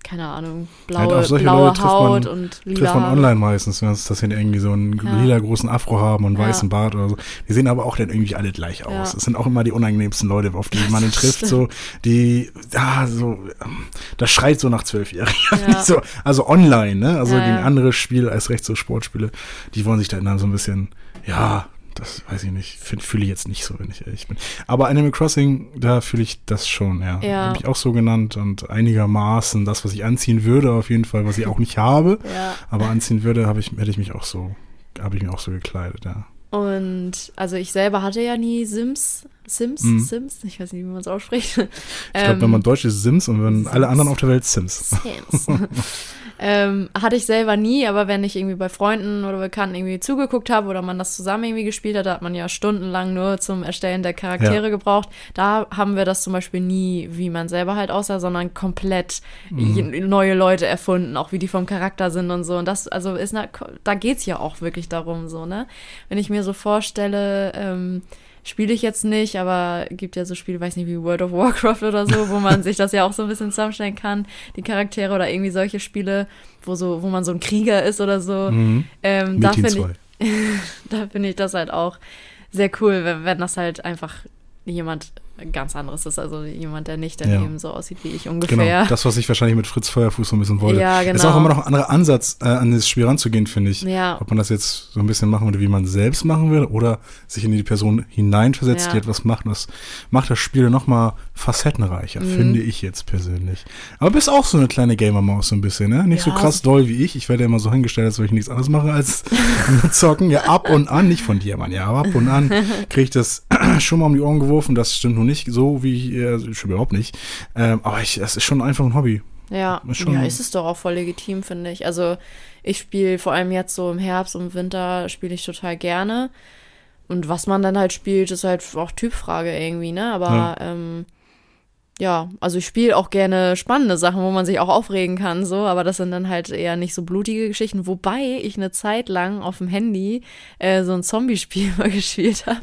[SPEAKER 2] keine Ahnung,
[SPEAKER 1] Halt
[SPEAKER 2] blaue,
[SPEAKER 1] auf solche
[SPEAKER 2] blaue
[SPEAKER 1] Leute
[SPEAKER 2] Haut
[SPEAKER 1] man-
[SPEAKER 2] und lila
[SPEAKER 1] Trifft man
[SPEAKER 2] Haare.
[SPEAKER 1] online meistens, wenn es- dass sie irgendwie so einen
[SPEAKER 2] Ja.
[SPEAKER 1] lila großen Afro haben und
[SPEAKER 2] Ja.
[SPEAKER 1] weißen Bart oder so. Die sehen aber auch dann irgendwie alle gleich aus.
[SPEAKER 2] Ja.
[SPEAKER 1] Es sind auch immer die unangenehmsten Leute, auf die man trifft, so, die, ja, so, ähm, das schreit so nach Zwölfjährigen.
[SPEAKER 2] Ja.
[SPEAKER 1] so, also online, ne? Also
[SPEAKER 2] Ja,
[SPEAKER 1] gegen
[SPEAKER 2] ja.
[SPEAKER 1] andere Spiele, als recht so Sportspiele, die wollen sich da dann so ein bisschen, ja, das weiß ich nicht, fühle ich jetzt nicht so, wenn ich ehrlich bin. Aber Animal Crossing, da fühle ich das schon, ja.
[SPEAKER 2] Ja.
[SPEAKER 1] Habe ich auch so genannt und einigermaßen das, was ich anziehen würde, auf jeden Fall, was ich auch nicht habe.
[SPEAKER 2] Ja.
[SPEAKER 1] Aber anziehen würde, habe ich, hätte ich mich auch so, habe ich mich auch so gekleidet, ja.
[SPEAKER 2] Und also ich selber hatte ja nie Sims. Sims?
[SPEAKER 1] Mhm.
[SPEAKER 2] Sims? Ich weiß nicht, wie man es ausspricht.
[SPEAKER 1] Ich glaube, wenn man Deutsch ist, Sims und wenn alle
[SPEAKER 2] Sims.
[SPEAKER 1] anderen auf der Welt Sims.
[SPEAKER 2] Sims. ähm, hatte ich selber nie, aber wenn ich irgendwie bei Freunden oder Bekannten irgendwie zugeguckt habe oder man das zusammen irgendwie gespielt hat, da hat man ja stundenlang nur zum Erstellen der Charaktere
[SPEAKER 1] Ja.
[SPEAKER 2] gebraucht. Da haben wir das zum Beispiel nie, wie man selber halt aussah, sondern komplett je- neue Leute erfunden, auch wie die vom Charakter sind und so. Und das, also ist, na, da geht's ja auch wirklich darum, so, ne? Wenn ich mir so vorstelle, ähm, Spiele ich jetzt nicht, aber gibt ja so Spiele, weiß nicht, wie World of Warcraft oder so, wo man sich das ja auch so ein bisschen zusammenstellen kann, die Charaktere oder irgendwie solche Spiele, wo so, wo man so ein Krieger ist oder so.
[SPEAKER 1] Mhm.
[SPEAKER 2] Ähm, da finde
[SPEAKER 1] 2.
[SPEAKER 2] ich, da finde ich das halt auch sehr cool, wenn, wenn das halt einfach jemand ganz anderes ist, also jemand, der nicht daneben so aussieht wie ich ungefähr.
[SPEAKER 1] Genau, das, was ich wahrscheinlich mit Fritz Feuerfuß so ein bisschen wollte.
[SPEAKER 2] Ja,
[SPEAKER 1] Ist
[SPEAKER 2] genau.
[SPEAKER 1] auch immer noch ein anderer Ansatz, äh, an das Spiel ranzugehen, finde ich.
[SPEAKER 2] Ja.
[SPEAKER 1] Ob man das jetzt so ein bisschen machen würde, wie man selbst machen würde, oder sich in die Person hineinversetzt,
[SPEAKER 2] Ja.
[SPEAKER 1] die etwas macht. Und Das macht das Spiel nochmal facettenreicher,
[SPEAKER 2] Mhm.
[SPEAKER 1] finde ich jetzt persönlich. Aber bist auch so eine kleine Gamer-Maus so ein bisschen, ne? Nicht so
[SPEAKER 2] Ja,
[SPEAKER 1] krass doll wie ich. Ich werde ja immer so hingestellt, als würde ich nichts anderes mache als zocken. Ja, ab und an, nicht von dir, Mann, ja, aber ab und an kriege ich das schon mal um die Ohren geworfen. Das stimmt noch nicht so, wie ich, äh, schon überhaupt nicht. Ähm, aber ich, das ist schon einfach ein Hobby.
[SPEAKER 2] Ja,
[SPEAKER 1] Ist
[SPEAKER 2] ja, ist es doch auch voll legitim, finde ich. Also ich spiele vor allem jetzt so im Herbst und Winter spiele ich total gerne. Und was man dann halt spielt, ist halt auch Typfrage irgendwie, ne? Aber
[SPEAKER 1] Ja.
[SPEAKER 2] ähm, ja, also ich spiele auch gerne spannende Sachen, wo man sich auch aufregen kann, so, aber das sind dann halt eher nicht so blutige Geschichten, wobei ich eine Zeit lang auf dem Handy äh, so ein Zombie-Spiel mal gespielt habe.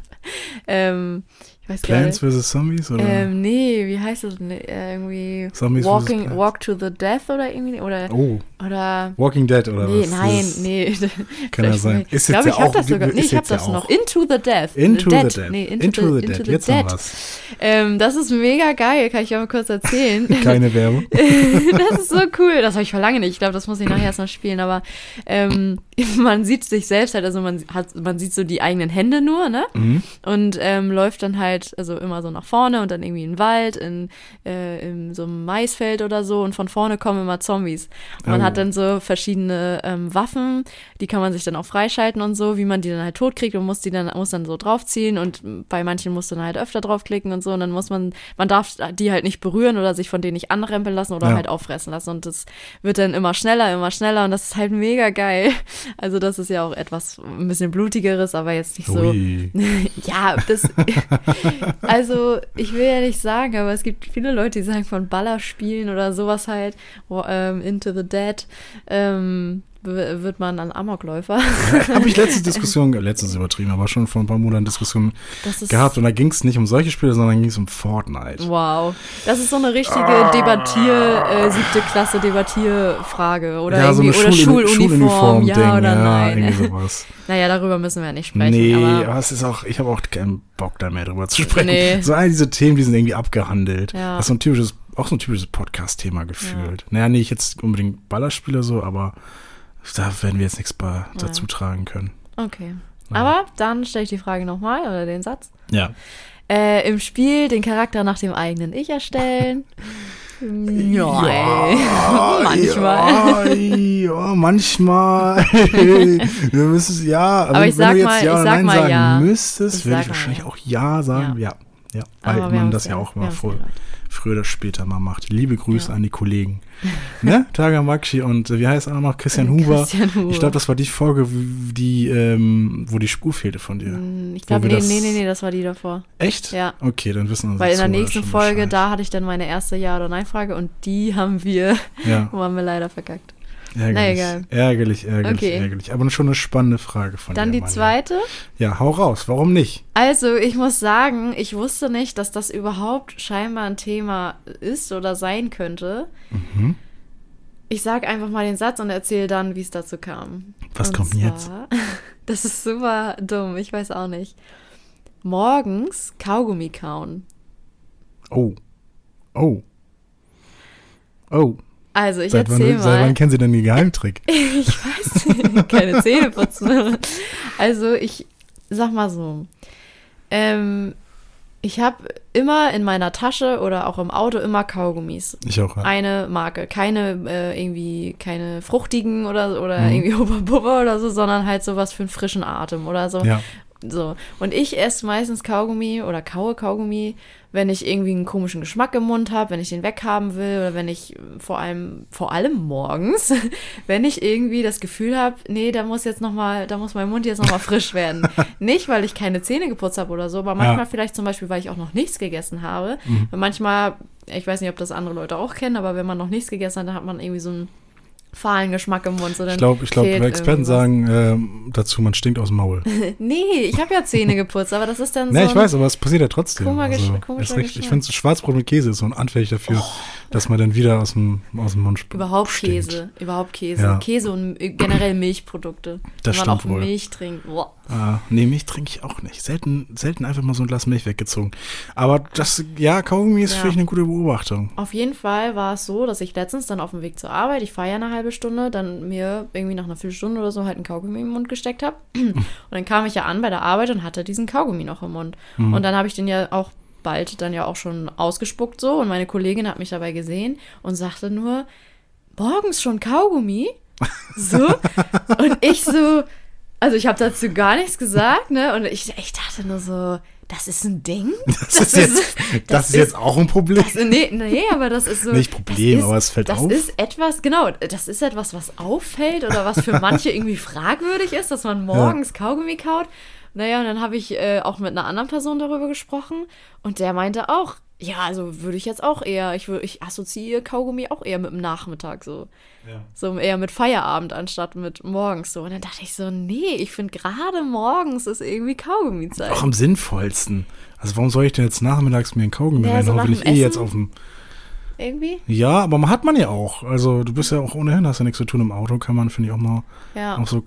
[SPEAKER 2] Ähm, weiß
[SPEAKER 1] Plants vs. Zombies? Oder?
[SPEAKER 2] Ähm, nee, wie heißt das denn? Äh, irgendwie
[SPEAKER 1] Zombies.
[SPEAKER 2] Walking. Walk to the Death oder irgendwie, oder,
[SPEAKER 1] oh,
[SPEAKER 2] oder,
[SPEAKER 1] Walking Dead oder
[SPEAKER 2] nee,
[SPEAKER 1] was?
[SPEAKER 2] nein, nee.
[SPEAKER 1] Kann ja sein.
[SPEAKER 2] Ich
[SPEAKER 1] Ist
[SPEAKER 2] glaube,
[SPEAKER 1] jetzt
[SPEAKER 2] ich
[SPEAKER 1] ja
[SPEAKER 2] habe
[SPEAKER 1] auch-
[SPEAKER 2] das sogar, nee, ich habe
[SPEAKER 1] ja
[SPEAKER 2] das
[SPEAKER 1] auch.
[SPEAKER 2] noch. Into the Death.
[SPEAKER 1] Into
[SPEAKER 2] Dead.
[SPEAKER 1] the Dead.
[SPEAKER 2] Nee, into,
[SPEAKER 1] Into
[SPEAKER 2] the,
[SPEAKER 1] the
[SPEAKER 2] into the
[SPEAKER 1] Jetzt
[SPEAKER 2] Dead.
[SPEAKER 1] noch was.
[SPEAKER 2] Ähm, das ist mega geil, kann ich ja mal kurz erzählen.
[SPEAKER 1] Keine Werbung.
[SPEAKER 2] das ist so cool. Das habe ich vor lange nicht. Ich glaube, das muss ich nachher erst noch spielen. Aber ähm, man sieht sich selbst halt, also man hat, man sieht so die eigenen Hände nur, ne?
[SPEAKER 1] Mhm.
[SPEAKER 2] Und ähm, läuft dann halt, also immer so nach vorne und dann irgendwie in den Wald, in, äh, in so einem Maisfeld oder so. Und von vorne kommen immer Zombies. Und man
[SPEAKER 1] Oh.
[SPEAKER 2] hat dann so verschiedene ähm, Waffen, die kann man sich dann auch freischalten und so, wie man die dann halt totkriegt und muss die dann, muss dann so draufziehen. Und bei manchen muss dann halt öfter draufklicken und so. Und dann muss man, man darf die halt nicht berühren oder sich von denen nicht anrempeln lassen oder
[SPEAKER 1] Ja.
[SPEAKER 2] halt auffressen lassen. Und das wird dann immer schneller, immer schneller. Und das ist halt mega geil. Also das ist ja auch etwas ein bisschen blutigeres, aber jetzt nicht so. Ja, das. also, ich will ja nicht sagen, aber es gibt viele Leute, die sagen von Ballerspielen oder sowas halt, ähm, Into the Dead, ähm, wird man ein Amokläufer.
[SPEAKER 1] Habe ich letzte Diskussion, letztes übertrieben, aber schon vor ein paar Monaten Diskussion gehabt und da ging es nicht um solche Spiele, sondern ging es um Fortnite.
[SPEAKER 2] Wow. Das ist so eine richtige
[SPEAKER 1] Ah.
[SPEAKER 2] Debattier, äh, siebte Klasse Debattierfrage. Oder
[SPEAKER 1] ja, so eine
[SPEAKER 2] oder
[SPEAKER 1] Schul
[SPEAKER 2] Schuluniform, ja oder
[SPEAKER 1] ja,
[SPEAKER 2] nein.
[SPEAKER 1] irgendwie sowas.
[SPEAKER 2] Naja, darüber müssen wir nicht sprechen.
[SPEAKER 1] Nee,
[SPEAKER 2] aber,
[SPEAKER 1] aber es ist auch, ich habe auch keinen Bock da mehr drüber zu sprechen.
[SPEAKER 2] Nee.
[SPEAKER 1] So all diese Themen, die sind irgendwie abgehandelt.
[SPEAKER 2] Ja.
[SPEAKER 1] Das ist so ein typisches, auch so ein typisches Podcast-Thema gefühlt. Naja, nicht jetzt unbedingt Ballerspiele so, aber da werden wir jetzt nichts bei dazu tragen können.
[SPEAKER 2] okay.
[SPEAKER 1] Naja.
[SPEAKER 2] Aber dann stelle ich die Frage nochmal oder den Satz.
[SPEAKER 1] Ja.
[SPEAKER 2] Äh, Im Spiel den Charakter nach dem eigenen Ich erstellen. Ja, manchmal.
[SPEAKER 1] Ja, ja manchmal. Wir müssen ja.
[SPEAKER 2] Aber
[SPEAKER 1] wenn,
[SPEAKER 2] ich sag
[SPEAKER 1] wenn du jetzt
[SPEAKER 2] mal-
[SPEAKER 1] ja
[SPEAKER 2] ich sag
[SPEAKER 1] nein
[SPEAKER 2] mal
[SPEAKER 1] sagen
[SPEAKER 2] ja.
[SPEAKER 1] müsstest, würde ich wahrscheinlich
[SPEAKER 2] ja.
[SPEAKER 1] auch ja sagen. Ja. Ja, weil
[SPEAKER 2] Aber
[SPEAKER 1] man das ja auch mal vor. Früher oder später mal macht. Liebe Grüße
[SPEAKER 2] Ja.
[SPEAKER 1] an die Kollegen. ne? Tagamakshi und äh, wie heißt er noch? Christian Huber.
[SPEAKER 2] Christian Huber.
[SPEAKER 1] Ich glaube, das war die Folge, die, ähm, wo die Spur fehlte von dir.
[SPEAKER 2] Hm, Ich glaube,
[SPEAKER 1] wir
[SPEAKER 2] nee,
[SPEAKER 1] das-
[SPEAKER 2] nee, nee, nee, das war die davor.
[SPEAKER 1] Echt?
[SPEAKER 2] Ja.
[SPEAKER 1] Okay, dann wissen unsere
[SPEAKER 2] Weil in der nächsten Folge,
[SPEAKER 1] Bescheid.
[SPEAKER 2] da hatte ich dann meine erste Ja- oder Nein-Frage und die haben wir,
[SPEAKER 1] Ja,
[SPEAKER 2] haben wir leider verkackt.
[SPEAKER 1] Ärgerlich.
[SPEAKER 2] egal.
[SPEAKER 1] Ärgerlich, ärgerlich,
[SPEAKER 2] Okay.
[SPEAKER 1] ärgerlich. Aber schon eine spannende Frage von
[SPEAKER 2] Dann
[SPEAKER 1] dir.
[SPEAKER 2] die
[SPEAKER 1] Manja.
[SPEAKER 2] zweite.
[SPEAKER 1] Ja, hau raus. Warum nicht?
[SPEAKER 2] Also, ich muss sagen, ich wusste nicht, dass das überhaupt scheinbar ein Thema ist oder sein könnte.
[SPEAKER 1] Mhm.
[SPEAKER 2] Ich sag einfach mal den Satz und erzähle dann, wie es dazu kam.
[SPEAKER 1] Was
[SPEAKER 2] und
[SPEAKER 1] kommt denn jetzt?
[SPEAKER 2] zwar- Das ist super dumm, ich weiß auch nicht. Morgens Kaugummi kauen.
[SPEAKER 1] Oh. Oh. Oh.
[SPEAKER 2] Also, ich
[SPEAKER 1] Seit
[SPEAKER 2] erzähle
[SPEAKER 1] seit
[SPEAKER 2] mal.
[SPEAKER 1] wann kennen Sie denn den Geheimtrick?
[SPEAKER 2] Ich weiß nicht, keine Zähne putzen. Also ich sag mal so, ähm, ich habe immer in meiner Tasche oder auch im Auto immer Kaugummis.
[SPEAKER 1] Ich auch. Ja.
[SPEAKER 2] Eine Marke, keine äh, irgendwie, keine fruchtigen oder, oder
[SPEAKER 1] Mhm.
[SPEAKER 2] irgendwie Hubba oder so, sondern halt sowas für einen frischen Atem oder so.
[SPEAKER 1] ja.
[SPEAKER 2] So. Und ich esse meistens Kaugummi oder kaue Kaugummi, wenn ich irgendwie einen komischen Geschmack im Mund habe, wenn ich den weghaben will oder wenn ich äh, vor allem, vor allem morgens, wenn ich irgendwie das Gefühl habe, nee, da muss jetzt noch mal, da muss mein Mund jetzt noch mal frisch werden. Nicht, weil ich keine Zähne geputzt habe oder so, aber manchmal
[SPEAKER 1] Ja.
[SPEAKER 2] vielleicht zum Beispiel, weil ich auch noch nichts gegessen habe.
[SPEAKER 1] Mhm.
[SPEAKER 2] Manchmal, ich weiß nicht, ob das andere Leute auch kennen, aber wenn man noch nichts gegessen hat, dann hat man irgendwie so einen fahlen Geschmack im Mund. So,
[SPEAKER 1] Ich glaube, ich glaub, Experten
[SPEAKER 2] irgendwas.
[SPEAKER 1] sagen ähm, dazu, man stinkt aus dem Maul.
[SPEAKER 2] Nee, ich habe ja Zähne geputzt, aber das ist dann so.
[SPEAKER 1] Ne, ich weiß, aber es passiert ja trotzdem.
[SPEAKER 2] Komisch-
[SPEAKER 1] also, ist richtig. Ich finde, Schwarzbrot mit Käse ist so ein anfällig dafür, dass man dann wieder aus dem, aus dem Mund
[SPEAKER 2] Überhaupt
[SPEAKER 1] stinkt.
[SPEAKER 2] Käse, überhaupt Käse.
[SPEAKER 1] Ja.
[SPEAKER 2] Käse und äh, generell Milchprodukte.
[SPEAKER 1] Das
[SPEAKER 2] Wenn man auch
[SPEAKER 1] stimmt wohl.
[SPEAKER 2] Milch trinkt. Boah.
[SPEAKER 1] Ah, nee, Milch trinke ich auch nicht. Selten, selten einfach mal so ein Glas Milch weggezogen. Aber das, ja, Kaugummi ist
[SPEAKER 2] Ja.
[SPEAKER 1] vielleicht eine gute Beobachtung.
[SPEAKER 2] Auf jeden Fall war es so, dass ich letztens dann auf dem Weg zur Arbeit, ich fahre ja eine halbe Stunde, dann mir irgendwie nach einer Viertelstunde oder so halt einen Kaugummi im Mund gesteckt habe. Und dann kam ich ja an bei der Arbeit und hatte diesen Kaugummi noch im Mund.
[SPEAKER 1] Mhm.
[SPEAKER 2] Und dann habe ich den ja auch bald dann ja auch schon ausgespuckt so und meine Kollegin hat mich dabei gesehen und sagte nur, morgens schon Kaugummi? So? und ich so, also ich habe dazu gar nichts gesagt, ne? Und ich, ich dachte nur so, das ist ein Ding?
[SPEAKER 1] Das, ist jetzt, das, ist jetzt auch ein Problem.
[SPEAKER 2] Das, nee, nee, aber das ist so.
[SPEAKER 1] Nicht Problem,
[SPEAKER 2] das ist,
[SPEAKER 1] aber es fällt
[SPEAKER 2] das
[SPEAKER 1] auf.
[SPEAKER 2] Das ist etwas, genau, das ist etwas, was auffällt oder was für manche irgendwie fragwürdig ist, dass man morgens Kaugummi kaut. Naja, und dann habe ich äh, auch mit einer anderen Person darüber gesprochen und der meinte auch, ja, also würde ich jetzt auch eher, ich, würd, ich assoziiere Kaugummi auch eher mit dem Nachmittag so.
[SPEAKER 1] Ja.
[SPEAKER 2] So eher mit Feierabend anstatt mit morgens so. Und dann dachte ich so, nee, ich finde gerade morgens ist irgendwie Kaugummi-Zeit.
[SPEAKER 1] Auch am sinnvollsten. Also warum soll ich denn jetzt nachmittags mir einen Kaugummi
[SPEAKER 2] Ja,
[SPEAKER 1] reinhauen,
[SPEAKER 2] so nach
[SPEAKER 1] wenn ich eh jetzt auf dem...
[SPEAKER 2] Irgendwie?
[SPEAKER 1] Ja, aber man hat man ja auch. Also du bist ja auch ohnehin, hast ja nichts zu tun im Auto, kann man, finde ich, auch mal
[SPEAKER 2] Ja.
[SPEAKER 1] auf so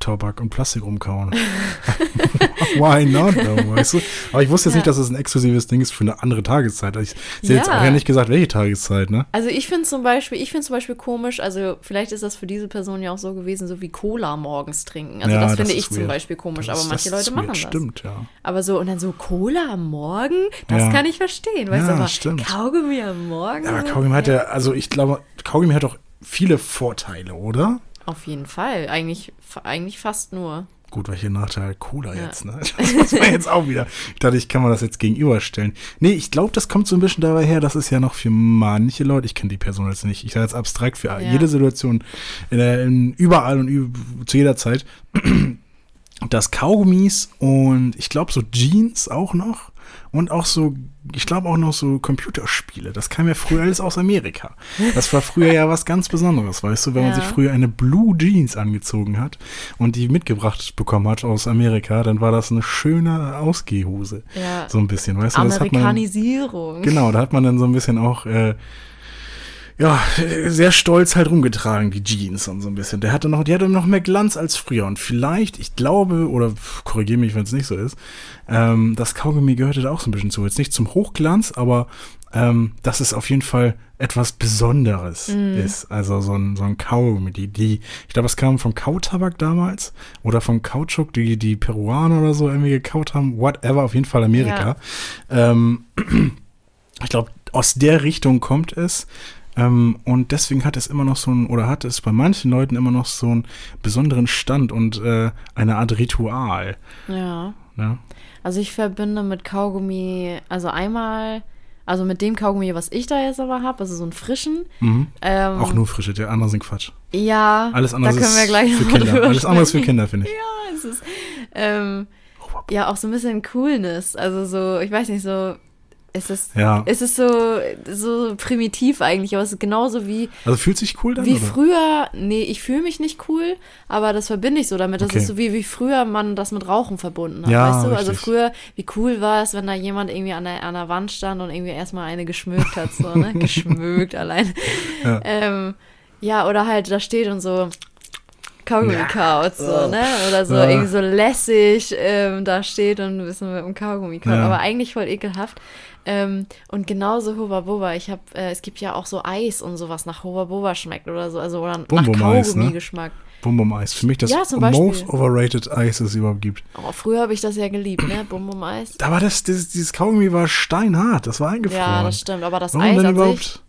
[SPEAKER 1] Kautabak und Plastik rumkauen. Why not, though, weißt du? Aber ich wusste jetzt
[SPEAKER 2] Ja.
[SPEAKER 1] nicht, dass es ein exklusives Ding ist für eine andere Tageszeit. Ich sehe jetzt
[SPEAKER 2] Ja.
[SPEAKER 1] auch ja nicht gesagt, welche Tageszeit, ne?
[SPEAKER 2] Also ich finde zum Beispiel, ich finde zum Beispiel komisch, also vielleicht ist das für diese Person ja auch so gewesen, so wie Cola morgens trinken. Also
[SPEAKER 1] Ja,
[SPEAKER 2] das
[SPEAKER 1] das
[SPEAKER 2] finde ich zum
[SPEAKER 1] weird.
[SPEAKER 2] Beispiel komisch,
[SPEAKER 1] Das
[SPEAKER 2] aber manche
[SPEAKER 1] das
[SPEAKER 2] Leute machen das.
[SPEAKER 1] Stimmt, ja.
[SPEAKER 2] Aber so, und dann so Cola am Morgen, das kann ich verstehen, weißt du, aber
[SPEAKER 1] stimmt.
[SPEAKER 2] Kaugummi am Morgen.
[SPEAKER 1] Aber? Kaugummi hat ja, also ich glaube, Kaugummi hat auch viele Vorteile, oder?
[SPEAKER 2] Auf jeden Fall, eigentlich, eigentlich fast nur.
[SPEAKER 1] Gut, welche Nachteile Cola
[SPEAKER 2] Ja.
[SPEAKER 1] jetzt, ne? Das muss man jetzt auch wieder. Ich dachte, ich kann mir das jetzt gegenüberstellen. Nee, ich glaube, das kommt so ein bisschen dabei her, das ist ja noch für manche Leute, ich kenne die Person jetzt nicht, ich sage jetzt abstrakt für
[SPEAKER 2] Ja.
[SPEAKER 1] jede Situation, in, überall und zu jeder Zeit, dass Kaugummis und ich glaube so Jeans auch noch und auch so, ich glaube auch noch so Computerspiele. Das kam ja früher alles aus Amerika. Das war früher ja was ganz Besonderes, weißt du, wenn man
[SPEAKER 2] Ja.
[SPEAKER 1] sich früher eine Blue Jeans angezogen hat und die mitgebracht bekommen hat aus Amerika, dann war das eine schöne Ausgehhose.
[SPEAKER 2] Ja.
[SPEAKER 1] So ein bisschen, weißt du, das hat man.
[SPEAKER 2] Amerikanisierung.
[SPEAKER 1] Genau, da hat man dann so ein bisschen auch, äh, ja, sehr stolz halt rumgetragen, die Jeans und so ein bisschen. Der hatte noch, die hatte noch mehr Glanz als früher. Und vielleicht, ich glaube, oder korrigiere mich, wenn es nicht so ist, ähm, das Kaugummi gehörte da auch so ein bisschen zu. Jetzt nicht zum Hochglanz, aber ähm, dass es auf jeden Fall etwas Besonderes ist. Also so ein, so ein Kaugummi. Die, die, ich glaube, es kam vom Kautabak damals oder vom Kautschuk, die die Peruaner oder so irgendwie gekaut haben. Whatever, auf jeden Fall Amerika. Ähm, ich glaube, aus der Richtung kommt es. Ähm, und deswegen hat es immer noch so ein, oder hat es bei manchen Leuten immer noch so einen besonderen Stand und äh, eine Art Ritual.
[SPEAKER 2] Ja.
[SPEAKER 1] Ne?
[SPEAKER 2] Also ich verbinde mit Kaugummi, also einmal, also mit dem Kaugummi, was ich da jetzt aber habe, also so einen frischen.
[SPEAKER 1] Mhm.
[SPEAKER 2] Ähm,
[SPEAKER 1] Auch nur frische, die anderen sind Quatsch.
[SPEAKER 2] Ja,
[SPEAKER 1] Alles andere
[SPEAKER 2] da können wir gleich
[SPEAKER 1] für Kinder. Alles andere ist für. Kinder, finde ich.
[SPEAKER 2] Ja, es ist ähm, ja auch so ein bisschen Coolness. Also so, ich weiß nicht, so es ist,
[SPEAKER 1] Ja.
[SPEAKER 2] es ist so, so primitiv eigentlich, aber es ist genauso wie,
[SPEAKER 1] Also fühlt sich cool dann?
[SPEAKER 2] wie
[SPEAKER 1] oder?
[SPEAKER 2] früher, nee, ich fühle mich nicht cool, aber das verbinde ich so damit. Das
[SPEAKER 1] Okay.
[SPEAKER 2] ist so wie, wie früher man das mit Rauchen verbunden hat,
[SPEAKER 1] Ja,
[SPEAKER 2] weißt du? Also
[SPEAKER 1] richtig.
[SPEAKER 2] früher, wie cool war es, wenn da jemand irgendwie an der, an der Wand stand und irgendwie erstmal eine geschmückt hat, so, ne? geschmückt allein.
[SPEAKER 1] Ja.
[SPEAKER 2] Ähm, ja, oder halt da steht und so Kaugummi-Kaut, so, ne? Oder so
[SPEAKER 1] Ja.
[SPEAKER 2] irgendwie so lässig ähm, da steht und ein bisschen mit dem Kaugummi-Kaut.
[SPEAKER 1] Ja.
[SPEAKER 2] Aber eigentlich voll ekelhaft. Ähm, und genauso Huba Boba. Ich habe, äh, es gibt ja auch so Eis und sowas nach Huba Boba schmeckt oder so, also oder nach
[SPEAKER 1] Bum-Bum-Eis, ne?
[SPEAKER 2] Kaugummi-Geschmack.
[SPEAKER 1] Bum Bum Eis. Für mich das
[SPEAKER 2] Ja,
[SPEAKER 1] most overrated Eis, das es überhaupt gibt.
[SPEAKER 2] Oh, früher habe ich das ja geliebt, ne? Bum Bum Eis.
[SPEAKER 1] Aber das, dieses, dieses Kaugummi war steinhart. Das war eingefroren.
[SPEAKER 2] Ja, das stimmt. Aber das
[SPEAKER 1] Warum
[SPEAKER 2] Eis
[SPEAKER 1] denn überhaupt?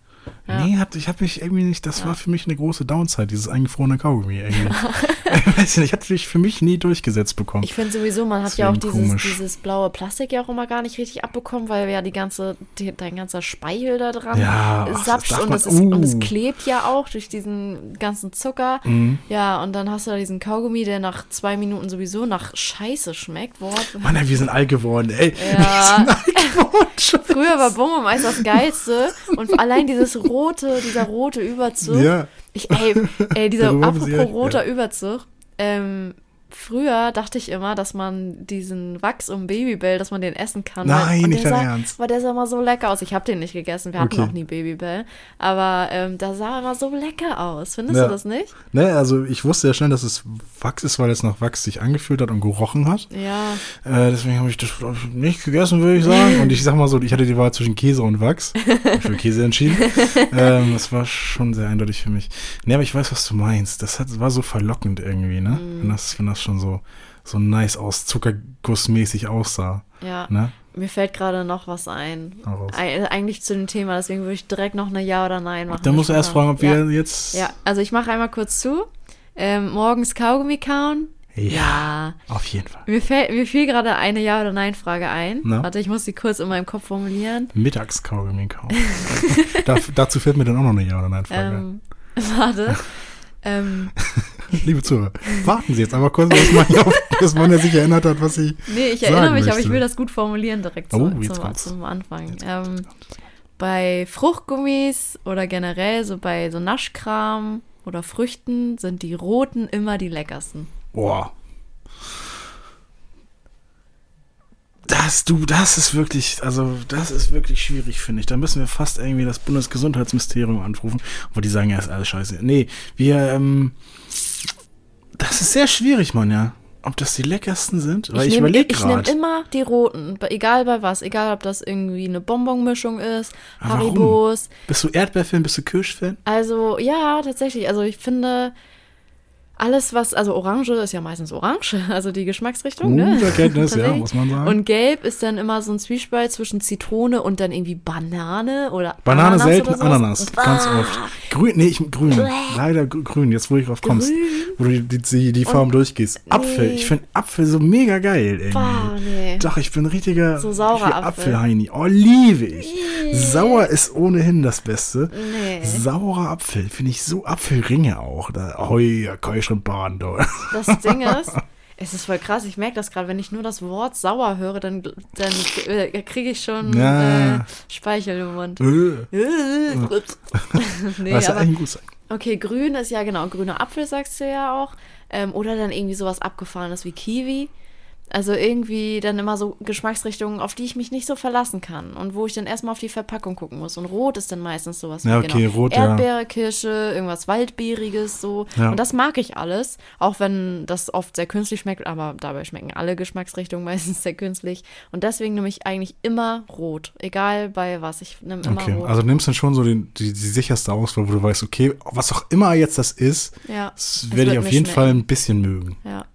[SPEAKER 2] Ja.
[SPEAKER 1] Nee, hat, ich habe mich irgendwie nicht, das
[SPEAKER 2] Ja.
[SPEAKER 1] war für mich eine große Downside, dieses eingefrorene Kaugummi irgendwie. ich weiß nicht, hat sich für mich nie durchgesetzt bekommen.
[SPEAKER 2] Ich finde sowieso, man hat ja auch dieses, dieses blaue Plastik ja auch immer gar nicht richtig abbekommen, weil ja die ganze, die, dein ganzer Speichel da dran
[SPEAKER 1] Ja,
[SPEAKER 2] sapscht und es,
[SPEAKER 1] uh.
[SPEAKER 2] klebt ja auch durch diesen ganzen Zucker.
[SPEAKER 1] Mhm.
[SPEAKER 2] Ja, und dann hast du da diesen Kaugummi, der nach zwei Minuten sowieso nach Scheiße schmeckt. Wort.
[SPEAKER 1] Mann, wir sind alt geworden, ey.
[SPEAKER 2] Ja.
[SPEAKER 1] Wir sind alt geworden.
[SPEAKER 2] Früher war Bum Bum Eis das Geilste und allein dieses rote, dieser rote Überzug.
[SPEAKER 1] Ja.
[SPEAKER 2] Ich, ey, ey, dieser apropos
[SPEAKER 1] sie ja-
[SPEAKER 2] roter Überzug. Ähm, früher dachte ich immer, dass man diesen Wachs um Babybell, dass man den essen kann.
[SPEAKER 1] Nein,
[SPEAKER 2] weil,
[SPEAKER 1] nicht dein
[SPEAKER 2] sah,
[SPEAKER 1] Ernst.
[SPEAKER 2] Weil der sah immer so lecker aus. Ich habe den nicht gegessen. Wir hatten
[SPEAKER 1] Okay.
[SPEAKER 2] noch nie Babybell. Aber ähm, der sah immer so lecker aus. Findest
[SPEAKER 1] Ja.
[SPEAKER 2] du das nicht?
[SPEAKER 1] Ne, also ich wusste ja schnell, dass es Wachs ist, weil es nach Wachs sich angefühlt hat und gerochen hat.
[SPEAKER 2] Ja.
[SPEAKER 1] Äh, deswegen habe ich das nicht gegessen, würde ich sagen. Und ich sag mal so, ich hatte die Wahl zwischen Käse und Wachs. Ich für Käse entschieden. ähm, das war schon sehr eindeutig für mich. Nee, aber ich weiß, was du meinst. Das hat, war so verlockend irgendwie, ne?
[SPEAKER 2] Mhm.
[SPEAKER 1] Wenn, das, wenn das schon so, so nice aus Zuckergussmäßig aussah.
[SPEAKER 2] Ja.
[SPEAKER 1] Ne?
[SPEAKER 2] Mir fällt gerade noch was ein. Eig- Eigentlich zu dem Thema, deswegen würde ich direkt noch eine Ja oder Nein machen.
[SPEAKER 1] Dann musst du erst fragen, ob
[SPEAKER 2] ja.
[SPEAKER 1] wir jetzt.
[SPEAKER 2] Ja, also ich mache einmal kurz zu. Ähm, morgens Kaugummi kauen?
[SPEAKER 1] Ja, Auf jeden Fall.
[SPEAKER 2] Mir, fällt, mir fiel gerade eine Ja- oder Nein-Frage ein.
[SPEAKER 1] Na?
[SPEAKER 2] Warte, ich muss sie kurz in meinem Kopf formulieren.
[SPEAKER 1] Mittagskaugummi kaufen. da, dazu fällt mir dann auch noch eine Ja- oder Nein-Frage.
[SPEAKER 2] Ähm, warte. ähm,
[SPEAKER 1] Liebe Zuhörer, warten Sie jetzt einmal kurz, bis man, auf, bis man sich erinnert hat, was Sie.
[SPEAKER 2] nee, ich erinnere mich, aber ich
[SPEAKER 1] möchte.
[SPEAKER 2] will das gut formulieren direkt
[SPEAKER 1] Oh,
[SPEAKER 2] zu, zum, zum Anfang. Ähm, bei Fruchtgummis oder generell so bei so Naschkram oder Früchten sind die roten immer die leckersten.
[SPEAKER 1] Boah. Das, du, das ist wirklich, also, das ist wirklich schwierig, finde ich. Da müssen wir fast irgendwie das Bundesgesundheitsministerium anrufen, wo die sagen, ja, ist alles scheiße. Nee, wir, ähm, das ist sehr schwierig, Mann, ja. Ob das die leckersten sind? Weil ich, überlege
[SPEAKER 2] ich nehme
[SPEAKER 1] gerade.
[SPEAKER 2] immer die roten, egal bei was, egal ob das irgendwie eine Bonbonmischung ist,
[SPEAKER 1] Aber warum?
[SPEAKER 2] Haribos.
[SPEAKER 1] Bist du Erdbeerfan, bist du Kirschfan?
[SPEAKER 2] Also ja, tatsächlich. Also ich finde alles, was, also Orange ist ja meistens Orange, also die Geschmacksrichtung, ne?
[SPEAKER 1] Gute Erkenntnis, ja, muss man sagen.
[SPEAKER 2] Und Gelb ist dann immer so ein Zwiespalt zwischen Zitrone und dann irgendwie Banane oder
[SPEAKER 1] Banane
[SPEAKER 2] Ananas
[SPEAKER 1] selten. Ananas, ganz oft. Grün, nee, ich, grün. Leider gr- grün, jetzt wo ich drauf kommst. Wo du die, die, die Farben durchgehst. Apfel,
[SPEAKER 2] nee.
[SPEAKER 1] ich finde Apfel so mega geil, irgendwie.
[SPEAKER 2] Bah, nee.
[SPEAKER 1] Doch, ich bin richtiger
[SPEAKER 2] So saurer
[SPEAKER 1] richtiger
[SPEAKER 2] Apfel.
[SPEAKER 1] Apfelheini. Oh, liebe ich. Sauer ist ohnehin das Beste.
[SPEAKER 2] Nee.
[SPEAKER 1] Saurer Apfel, finde ich so Apfelringe auch. Da, hoi, Da.
[SPEAKER 2] Das Ding ist, es ist voll krass, ich merke das gerade, wenn ich nur das Wort sauer höre, dann, dann äh, kriege ich schon
[SPEAKER 1] Ja.
[SPEAKER 2] äh, Speichel im Mund.
[SPEAKER 1] Äh,
[SPEAKER 2] nee,
[SPEAKER 1] Was
[SPEAKER 2] aber
[SPEAKER 1] gut sein.
[SPEAKER 2] Okay, grün ist ja genau, grüner Apfel sagst du ja auch. Ähm, oder dann irgendwie sowas abgefahrenes wie Kiwi. Also irgendwie dann immer so Geschmacksrichtungen, auf die ich mich nicht so verlassen kann und wo ich dann erstmal auf die Verpackung gucken muss. Und rot ist dann meistens sowas
[SPEAKER 1] Ja, okay,
[SPEAKER 2] genau,
[SPEAKER 1] rot, ja.
[SPEAKER 2] Erdbeere, Kirsche, irgendwas Waldbeeriges so.
[SPEAKER 1] Ja.
[SPEAKER 2] Und das mag ich alles, auch wenn das oft sehr künstlich schmeckt, aber dabei schmecken alle Geschmacksrichtungen meistens sehr künstlich. Und deswegen nehme ich eigentlich immer rot, egal bei was. Ich nehme immer
[SPEAKER 1] Okay,
[SPEAKER 2] rot.
[SPEAKER 1] also nimmst du schon so die, die, die sicherste Auswahl, wo du weißt, okay, was auch immer jetzt das ist,
[SPEAKER 2] ja,
[SPEAKER 1] das werde ich auf jeden
[SPEAKER 2] schmecken.
[SPEAKER 1] Fall ein bisschen mögen.
[SPEAKER 2] ja.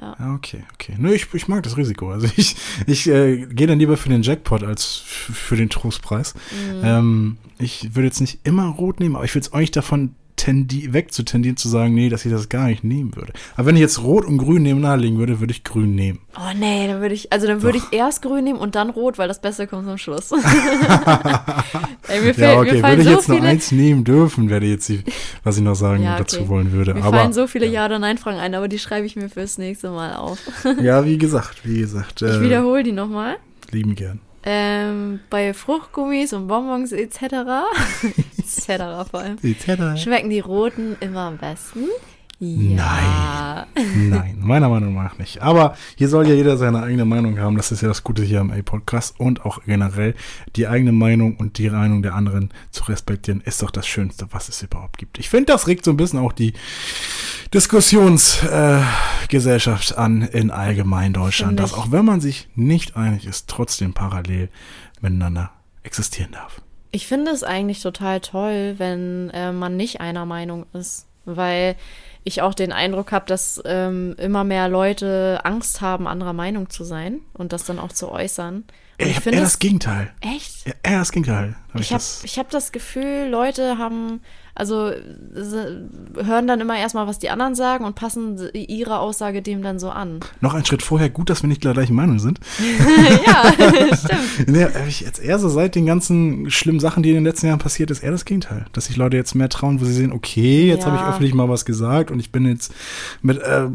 [SPEAKER 2] Ja.
[SPEAKER 1] Ja, okay, okay. Nö, ich, ich mag das Risiko. Also ich, ich äh, gehe dann lieber für den Jackpot als für den Trostpreis.
[SPEAKER 2] Mhm.
[SPEAKER 1] Ähm, ich würde jetzt nicht immer rot nehmen, aber ich würde es nicht davon tendi wegzutendieren zu sagen, nee, dass ich das gar nicht nehmen würde. Aber wenn ich jetzt rot und grün nebeneinander legen würde, würde ich grün nehmen.
[SPEAKER 2] Oh nee, dann würde ich, also dann würde ich erst grün nehmen und dann rot, weil das Beste kommt zum Schluss. Ey, mir, fällt,
[SPEAKER 1] ja,
[SPEAKER 2] mir
[SPEAKER 1] okay,
[SPEAKER 2] fallen
[SPEAKER 1] würde ich
[SPEAKER 2] so
[SPEAKER 1] jetzt nur
[SPEAKER 2] viele,
[SPEAKER 1] eins nehmen dürfen, wäre jetzt die, was ich noch sagen
[SPEAKER 2] Ja,
[SPEAKER 1] dazu
[SPEAKER 2] okay.
[SPEAKER 1] wollen würde.
[SPEAKER 2] mir
[SPEAKER 1] aber
[SPEAKER 2] fallen so viele Ja- oder Nein-Fragen ein, aber die schreibe ich mir fürs nächste Mal auf.
[SPEAKER 1] ja, wie gesagt, wie gesagt,
[SPEAKER 2] Ich
[SPEAKER 1] äh,
[SPEAKER 2] wiederhole die nochmal.
[SPEAKER 1] lieben gern.
[SPEAKER 2] Ähm, bei Fruchtgummis und Bonbons etc. etc. vor allem. Schmecken die roten immer am besten? Ja.
[SPEAKER 1] Nein, meiner Meinung nach nicht. Aber hier soll ja jeder seine eigene Meinung haben. Das ist ja das Gute hier am A-Podcast und auch generell die eigene Meinung und die Meinung der anderen zu respektieren, ist doch das Schönste, was es überhaupt gibt. Ich finde, das regt so ein bisschen auch die Diskussionsgesellschaft äh, an in allgemein Deutschland, dass auch wenn man sich nicht einig ist, trotzdem parallel miteinander existieren darf.
[SPEAKER 2] Ich finde es eigentlich total toll, wenn äh, man nicht einer Meinung ist, weil ich auch den Eindruck habe, dass ähm, immer mehr Leute Angst haben, anderer Meinung zu sein und das dann auch zu äußern. Und
[SPEAKER 1] Ich
[SPEAKER 2] ich finde
[SPEAKER 1] das Gegenteil.
[SPEAKER 2] echt.
[SPEAKER 1] Ja, eher das Gegenteil. Hab
[SPEAKER 2] Ich habe
[SPEAKER 1] das-
[SPEAKER 2] ich hab das Gefühl, Leute haben, also hören dann immer erstmal, was die anderen sagen und passen ihre Aussage dem dann so an.
[SPEAKER 1] noch einen Schritt vorher. Gut, dass wir nicht der gleichen Meinung sind.
[SPEAKER 2] ja, stimmt.
[SPEAKER 1] Hab ich jetzt eher so seit den ganzen schlimmen Sachen, die in den letzten Jahren passiert ist, eher das Gegenteil. Dass sich Leute jetzt mehr trauen, wo sie sehen, okay, jetzt
[SPEAKER 2] Ja.
[SPEAKER 1] habe ich öffentlich mal was gesagt und ich bin jetzt mit äh,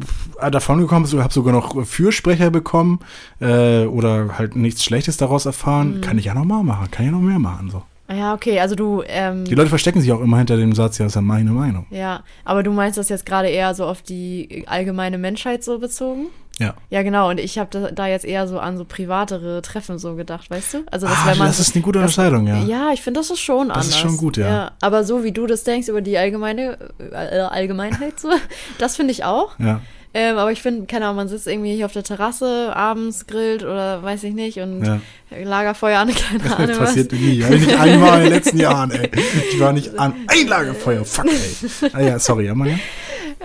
[SPEAKER 1] davon gekommen, so, habe sogar noch Fürsprecher bekommen äh, oder halt nichts Schlechtes daraus erfahren.
[SPEAKER 2] Mhm.
[SPEAKER 1] Kann ich ja noch mal machen, kann ich ja noch mehr machen. So.
[SPEAKER 2] Ja, okay, also du, ähm,
[SPEAKER 1] Die Leute verstecken sich auch immer hinter dem Satz, ja, ist ja meine Meinung.
[SPEAKER 2] ja, aber du meinst das jetzt gerade eher so auf die allgemeine Menschheit so bezogen?
[SPEAKER 1] Ja.
[SPEAKER 2] Ja, genau, und ich habe da, jetzt eher so an so privatere Treffen so gedacht, weißt du? Also, dass
[SPEAKER 1] Ah,
[SPEAKER 2] man
[SPEAKER 1] das ist eine gute
[SPEAKER 2] das-
[SPEAKER 1] Unterscheidung, ja.
[SPEAKER 2] Ja, ich finde, das ist schon
[SPEAKER 1] Das
[SPEAKER 2] anders.
[SPEAKER 1] ist schon gut, ja.
[SPEAKER 2] Aber so wie du das denkst über die allgemeine äh, Allgemeinheit, so, das finde ich auch.
[SPEAKER 1] Ja.
[SPEAKER 2] Ähm, aber ich finde, keine Ahnung, man sitzt irgendwie hier auf der Terrasse, abends grillt oder weiß ich nicht und
[SPEAKER 1] Ja.
[SPEAKER 2] Lagerfeuer an, keine Ahnung was.
[SPEAKER 1] Passiert nie. Hab ich nicht einmal in den letzten Jahren, ey. Ich war nicht an ein Lagerfeuer. Fuck, ey. Ah, ja, sorry, ja?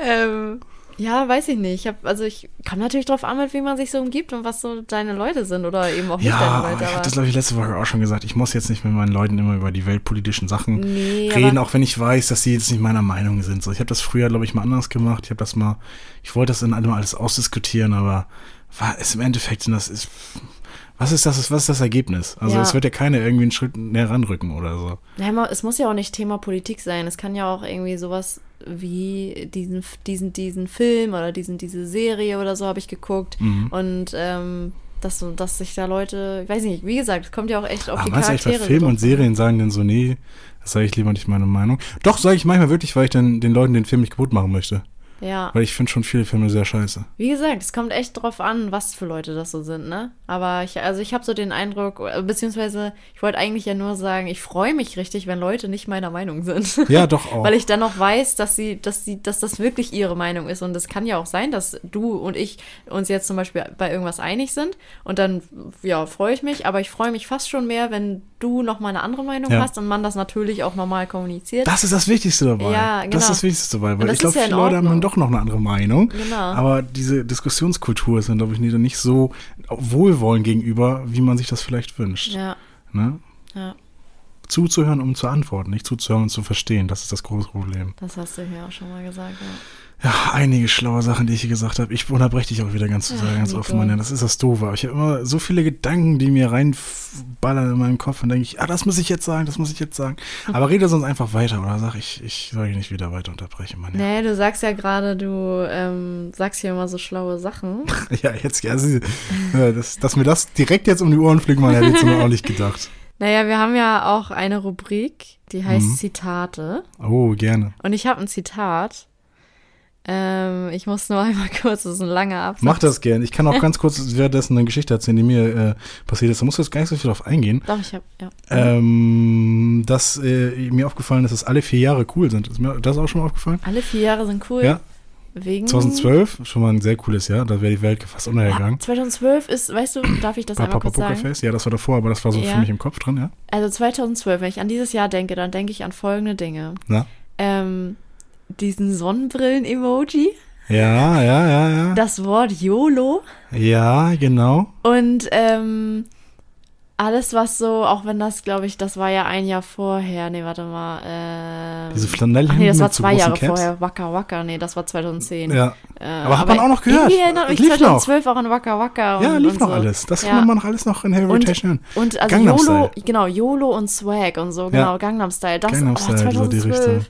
[SPEAKER 2] Ähm, ja, weiß ich nicht. Ich hab, also ich komme natürlich drauf an, mit wem man sich so umgibt und was so deine Leute sind oder eben auch nicht
[SPEAKER 1] Ja,
[SPEAKER 2] deine Leute.
[SPEAKER 1] ich habe das, glaube ich, letzte Woche auch schon gesagt. Ich muss jetzt nicht mit meinen Leuten immer über die weltpolitischen Sachen
[SPEAKER 2] Nee,
[SPEAKER 1] reden, auch wenn ich weiß, dass sie jetzt nicht meiner Meinung sind. So, ich habe das früher, glaube ich, mal anders gemacht. Ich habe das mal, ich wollte das in allem alles ausdiskutieren, aber war es im Endeffekt, das ist, was ist das, was ist das Ergebnis? Also
[SPEAKER 2] Ja.
[SPEAKER 1] es wird ja keiner irgendwie einen Schritt näher ranrücken oder so.
[SPEAKER 2] Ja, es muss ja auch nicht Thema Politik sein. Es kann ja auch irgendwie sowas wie diesen, diesen, diesen Film oder diesen, diese Serie oder so habe ich geguckt.
[SPEAKER 1] Mhm.
[SPEAKER 2] Und ähm, dass, dass sich da Leute, ich weiß nicht, wie gesagt, es kommt ja auch echt auf
[SPEAKER 1] Aber
[SPEAKER 2] die
[SPEAKER 1] meinst du echt,
[SPEAKER 2] Charaktere.
[SPEAKER 1] bei Filmen und Serien sagen denn so, nee, das sage ich lieber nicht meine Meinung. Doch, sage ich manchmal wirklich, weil ich dann den Leuten den Film nicht kaputt machen möchte.
[SPEAKER 2] Ja,
[SPEAKER 1] Weil ich finde schon viele Filme sehr scheiße.
[SPEAKER 2] wie gesagt, es kommt echt drauf an, was für Leute das so sind, ne? Aber ich, also ich habe so den Eindruck, äh, beziehungsweise ich wollte eigentlich ja nur sagen, ich freue mich richtig, wenn Leute nicht meiner Meinung sind.
[SPEAKER 1] Ja, doch auch.
[SPEAKER 2] Weil ich dann noch weiß, dass sie, dass sie, dass das wirklich ihre Meinung ist. Und es kann ja auch sein, dass du und ich uns jetzt zum Beispiel bei irgendwas einig sind. Und dann, ja, freue ich mich. Aber ich freue mich fast schon mehr, wenn du noch mal eine andere Meinung
[SPEAKER 1] Ja.
[SPEAKER 2] hast und man das natürlich auch normal kommuniziert.
[SPEAKER 1] Das ist das Wichtigste dabei.
[SPEAKER 2] Ja,
[SPEAKER 1] Das
[SPEAKER 2] genau.
[SPEAKER 1] ist das Wichtigste dabei, weil
[SPEAKER 2] das
[SPEAKER 1] ich glaube,
[SPEAKER 2] ja
[SPEAKER 1] viele Leute haben dann doch noch eine andere Meinung.
[SPEAKER 2] Genau.
[SPEAKER 1] Aber diese Diskussionskultur ist dann, glaube ich, nicht, nicht so wohlwollend gegenüber, wie man sich das vielleicht wünscht.
[SPEAKER 2] ja,
[SPEAKER 1] Ne?
[SPEAKER 2] ja,
[SPEAKER 1] Zuzuhören, um zu antworten, nicht zuzuhören und zu verstehen. Das ist das große Problem.
[SPEAKER 2] das hast du mir auch schon mal gesagt. Ja.
[SPEAKER 1] Ja, einige schlaue Sachen, die ich hier gesagt habe. Ich unterbreche dich auch wieder ganz,
[SPEAKER 2] Ach,
[SPEAKER 1] ganz offen, Mann. Das ist das Doofe. Ich habe immer so viele Gedanken, die mir reinballern in meinen Kopf und denke ich, ah, das muss ich jetzt sagen, das muss ich jetzt sagen. Aber rede sonst einfach weiter oder sag ich, ich soll dich nicht wieder weiter unterbrechen, Mann.
[SPEAKER 2] Nee, du sagst ja gerade, du ähm, sagst hier immer so schlaue Sachen.
[SPEAKER 1] Ja, jetzt, ja, sie, ja, dass, dass mir das direkt jetzt um die Ohren fliegt, man hätte ich mir auch nicht gedacht.
[SPEAKER 2] Naja, wir haben ja auch eine Rubrik, die heißt
[SPEAKER 1] Mhm.
[SPEAKER 2] Zitate.
[SPEAKER 1] Oh, gerne.
[SPEAKER 2] Und ich habe ein Zitat. Ähm, ich muss nur einmal kurz, das ist ein langer Absatz.
[SPEAKER 1] Mach das gern. Ich kann auch ganz kurz währenddessen eine Geschichte erzählen, die mir äh, passiert ist. Da musst du jetzt gar nicht so viel drauf eingehen.
[SPEAKER 2] Doch, ich habe, ja.
[SPEAKER 1] Ähm, dass äh, mir aufgefallen ist, dass alle vier Jahre cool sind. Ist mir das auch schon mal aufgefallen?
[SPEAKER 2] Alle vier Jahre sind cool.
[SPEAKER 1] Ja.
[SPEAKER 2] Wegen.
[SPEAKER 1] 2012, schon mal ein sehr cooles Jahr. Da wäre die Welt fast untergegangen.
[SPEAKER 2] 2012 ist, weißt du, darf ich das einmal kurz sagen?
[SPEAKER 1] Pokerface, ja, das war davor, aber das war so
[SPEAKER 2] Ja.
[SPEAKER 1] für mich im Kopf drin, ja.
[SPEAKER 2] Also 2012, wenn ich an dieses Jahr denke, dann denke ich an folgende Dinge.
[SPEAKER 1] Na?
[SPEAKER 2] Ähm, diesen Sonnenbrillen-Emoji.
[SPEAKER 1] Ja, ja, ja, ja.
[SPEAKER 2] Das Wort YOLO
[SPEAKER 1] Ja, genau.
[SPEAKER 2] und ähm, alles, was so, auch wenn das, glaube ich, das war ja ein Jahr vorher. Nee, warte mal. Ähm,
[SPEAKER 1] Diese Flanellhemden
[SPEAKER 2] nee, das war zwei Jahre
[SPEAKER 1] Caps.
[SPEAKER 2] vorher. Waka Waka, nee, das war 2010.
[SPEAKER 1] Ja.
[SPEAKER 2] Äh,
[SPEAKER 1] Aber hat man auch noch gehört.
[SPEAKER 2] Irgendwie erinnert mich
[SPEAKER 1] Lief noch.
[SPEAKER 2] 2012 auch an Waka Waka.
[SPEAKER 1] Ja, lief noch
[SPEAKER 2] so.
[SPEAKER 1] alles. Das
[SPEAKER 2] ja.
[SPEAKER 1] kann man noch alles noch in Heavy Rotation hören.
[SPEAKER 2] Und also
[SPEAKER 1] Gangnam
[SPEAKER 2] YOLO,
[SPEAKER 1] Style.
[SPEAKER 2] genau, YOLO und Swag und so, genau,
[SPEAKER 1] Ja.
[SPEAKER 2] Gangnam Style. Das
[SPEAKER 1] Gangnam
[SPEAKER 2] oh,
[SPEAKER 1] Style, so die
[SPEAKER 2] 2012.
[SPEAKER 1] Richtung.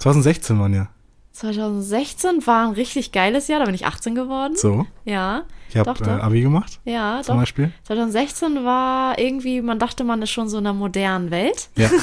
[SPEAKER 1] 2016 waren ja.
[SPEAKER 2] 2016 war ein richtig geiles Jahr, da bin ich 18 geworden.
[SPEAKER 1] So.
[SPEAKER 2] Ja,
[SPEAKER 1] Ich habe äh. Abi gemacht,
[SPEAKER 2] ja,
[SPEAKER 1] zum
[SPEAKER 2] doch.
[SPEAKER 1] Beispiel.
[SPEAKER 2] 2016 war irgendwie, man dachte, man ist schon so in einer modernen Welt.
[SPEAKER 1] Ja.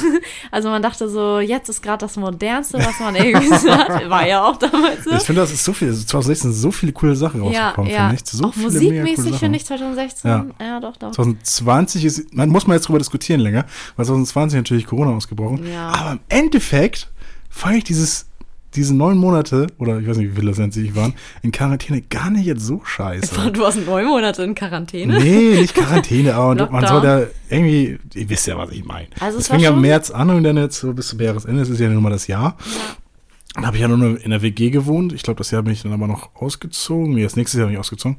[SPEAKER 2] Also man dachte so, jetzt ist gerade das Modernste, was man irgendwie so hat. War ja auch damals so.
[SPEAKER 1] Ich finde, das ist so viel. 2016 sind so viele coole Sachen
[SPEAKER 2] Ja,
[SPEAKER 1] rausgekommen,
[SPEAKER 2] ja.
[SPEAKER 1] finde ich. So
[SPEAKER 2] auch musikmäßig finde ich 2016.
[SPEAKER 1] Ja.
[SPEAKER 2] Ja, doch, doch.
[SPEAKER 1] 2020 ist, man muss mal jetzt drüber diskutieren länger, weil 2020 natürlich Corona ausgebrochen.
[SPEAKER 2] Ja.
[SPEAKER 1] Aber im Endeffekt fand ich dieses, diese neun Monate, oder ich weiß nicht, wie viele das letztendlich waren, in Quarantäne gar nicht jetzt so scheiße.
[SPEAKER 2] Du warst neun Monate in Quarantäne.
[SPEAKER 1] Nee, nicht Quarantäne, aber man soll da irgendwie, ihr wisst ja, was ich meine.
[SPEAKER 2] Also es
[SPEAKER 1] fing ja im März an und dann jetzt so bis zum Jahresende, das ist ja nun mal das Jahr. Dann habe ich ja nur in der WG gewohnt. Ich glaube, das Jahr bin ich dann aber noch ausgezogen. Nee, das nächste Jahr bin ich ausgezogen.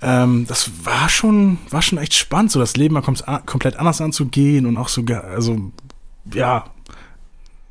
[SPEAKER 1] Ähm, das war schon, war schon echt spannend, so das Leben mal kommt, komplett anders anzugehen und auch sogar, also, ja,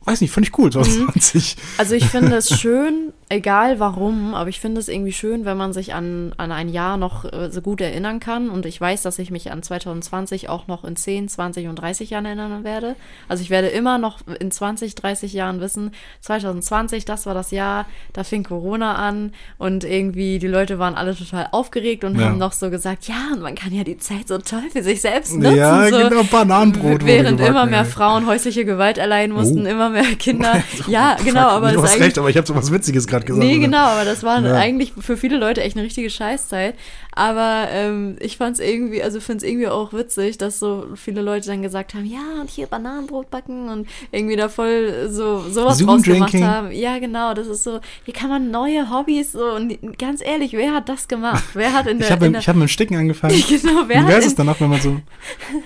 [SPEAKER 1] weiß nicht, fand ich cool, 2020.
[SPEAKER 2] Also ich finde es schön, egal warum, aber ich finde es irgendwie schön, wenn man sich an, an ein Jahr noch äh, so gut erinnern kann. Und ich weiß, dass ich mich an 2020 auch noch in 10, 20 und 30 Jahren erinnern werde. Also ich werde immer noch in 20, 30 Jahren wissen, 2020, das war das Jahr, da fing Corona an und irgendwie die Leute waren alle total aufgeregt und
[SPEAKER 1] Ja.
[SPEAKER 2] haben noch so gesagt, ja, und man kann ja die Zeit so toll für sich selbst nutzen.
[SPEAKER 1] Ja,
[SPEAKER 2] so.
[SPEAKER 1] genau, Bananenbrot
[SPEAKER 2] Während
[SPEAKER 1] gebacken,
[SPEAKER 2] immer mehr
[SPEAKER 1] ey.
[SPEAKER 2] Frauen häusliche Gewalt erleiden mussten,
[SPEAKER 1] Oh.
[SPEAKER 2] immer mehr Kinder. ja, genau, aber
[SPEAKER 1] du hast recht, aber ich habe so was Witziges gerade gesagt.
[SPEAKER 2] Nee, genau, aber das war
[SPEAKER 1] Ja.
[SPEAKER 2] eigentlich für viele Leute echt eine richtige Scheißzeit. Aber ähm, ich fand es irgendwie, also finde es irgendwie auch witzig, dass so viele Leute dann gesagt haben, ja, und hier Bananenbrot backen und irgendwie da voll so sowas draus gemacht haben. Ja, genau, das ist so, hier kann man neue Hobbys so und ganz ehrlich, wer hat das gemacht? Wer hat in der,
[SPEAKER 1] Ich habe hab mit dem Sticken angefangen.
[SPEAKER 2] genau, wer
[SPEAKER 1] wie heißt es danach, wenn man so.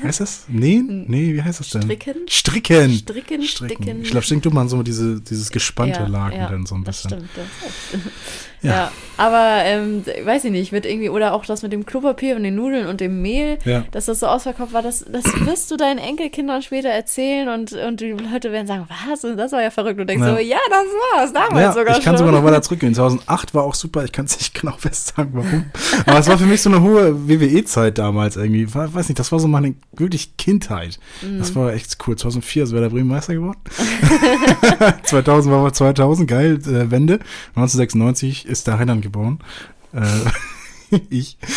[SPEAKER 1] Heißt das? Nähen? Nee, wie heißt das denn?
[SPEAKER 2] Stricken?
[SPEAKER 1] Stricken.
[SPEAKER 2] Stricken, Sticken.
[SPEAKER 1] Ich glaube, stinkt tut man so diese, dieses gespannte
[SPEAKER 2] Ja,
[SPEAKER 1] Laken
[SPEAKER 2] ja,
[SPEAKER 1] dann so ein
[SPEAKER 2] Das
[SPEAKER 1] bisschen.
[SPEAKER 2] stimmt. Das
[SPEAKER 1] Ja.
[SPEAKER 2] ja. aber ähm, weiß ich nicht, wird irgendwie, oder auch das mit dem Klopapier und den Nudeln und dem Mehl,
[SPEAKER 1] Ja.
[SPEAKER 2] dass das so ausverkauft war, das, das wirst du deinen Enkelkindern später erzählen und, und die Leute werden sagen, was? Und das war ja verrückt. Und du denkst
[SPEAKER 1] Ja.
[SPEAKER 2] so, ja, das war es damals
[SPEAKER 1] Ja,
[SPEAKER 2] sogar
[SPEAKER 1] ich kann
[SPEAKER 2] schon.
[SPEAKER 1] sogar noch weiter zurückgehen. 2008 war auch super. Ich kann es nicht genau fest sagen, warum. Aber es war für mich so eine hohe WWE-Zeit damals irgendwie. War, weiß nicht, das war so meine wirklich Kindheit.
[SPEAKER 2] Mhm.
[SPEAKER 1] Das war echt cool. 2004 ist Werder Bremen Meister geworden. 2000 war wir 2000, geil, äh, Wende. 1996 ist der Rheinland geboren. Äh, ich.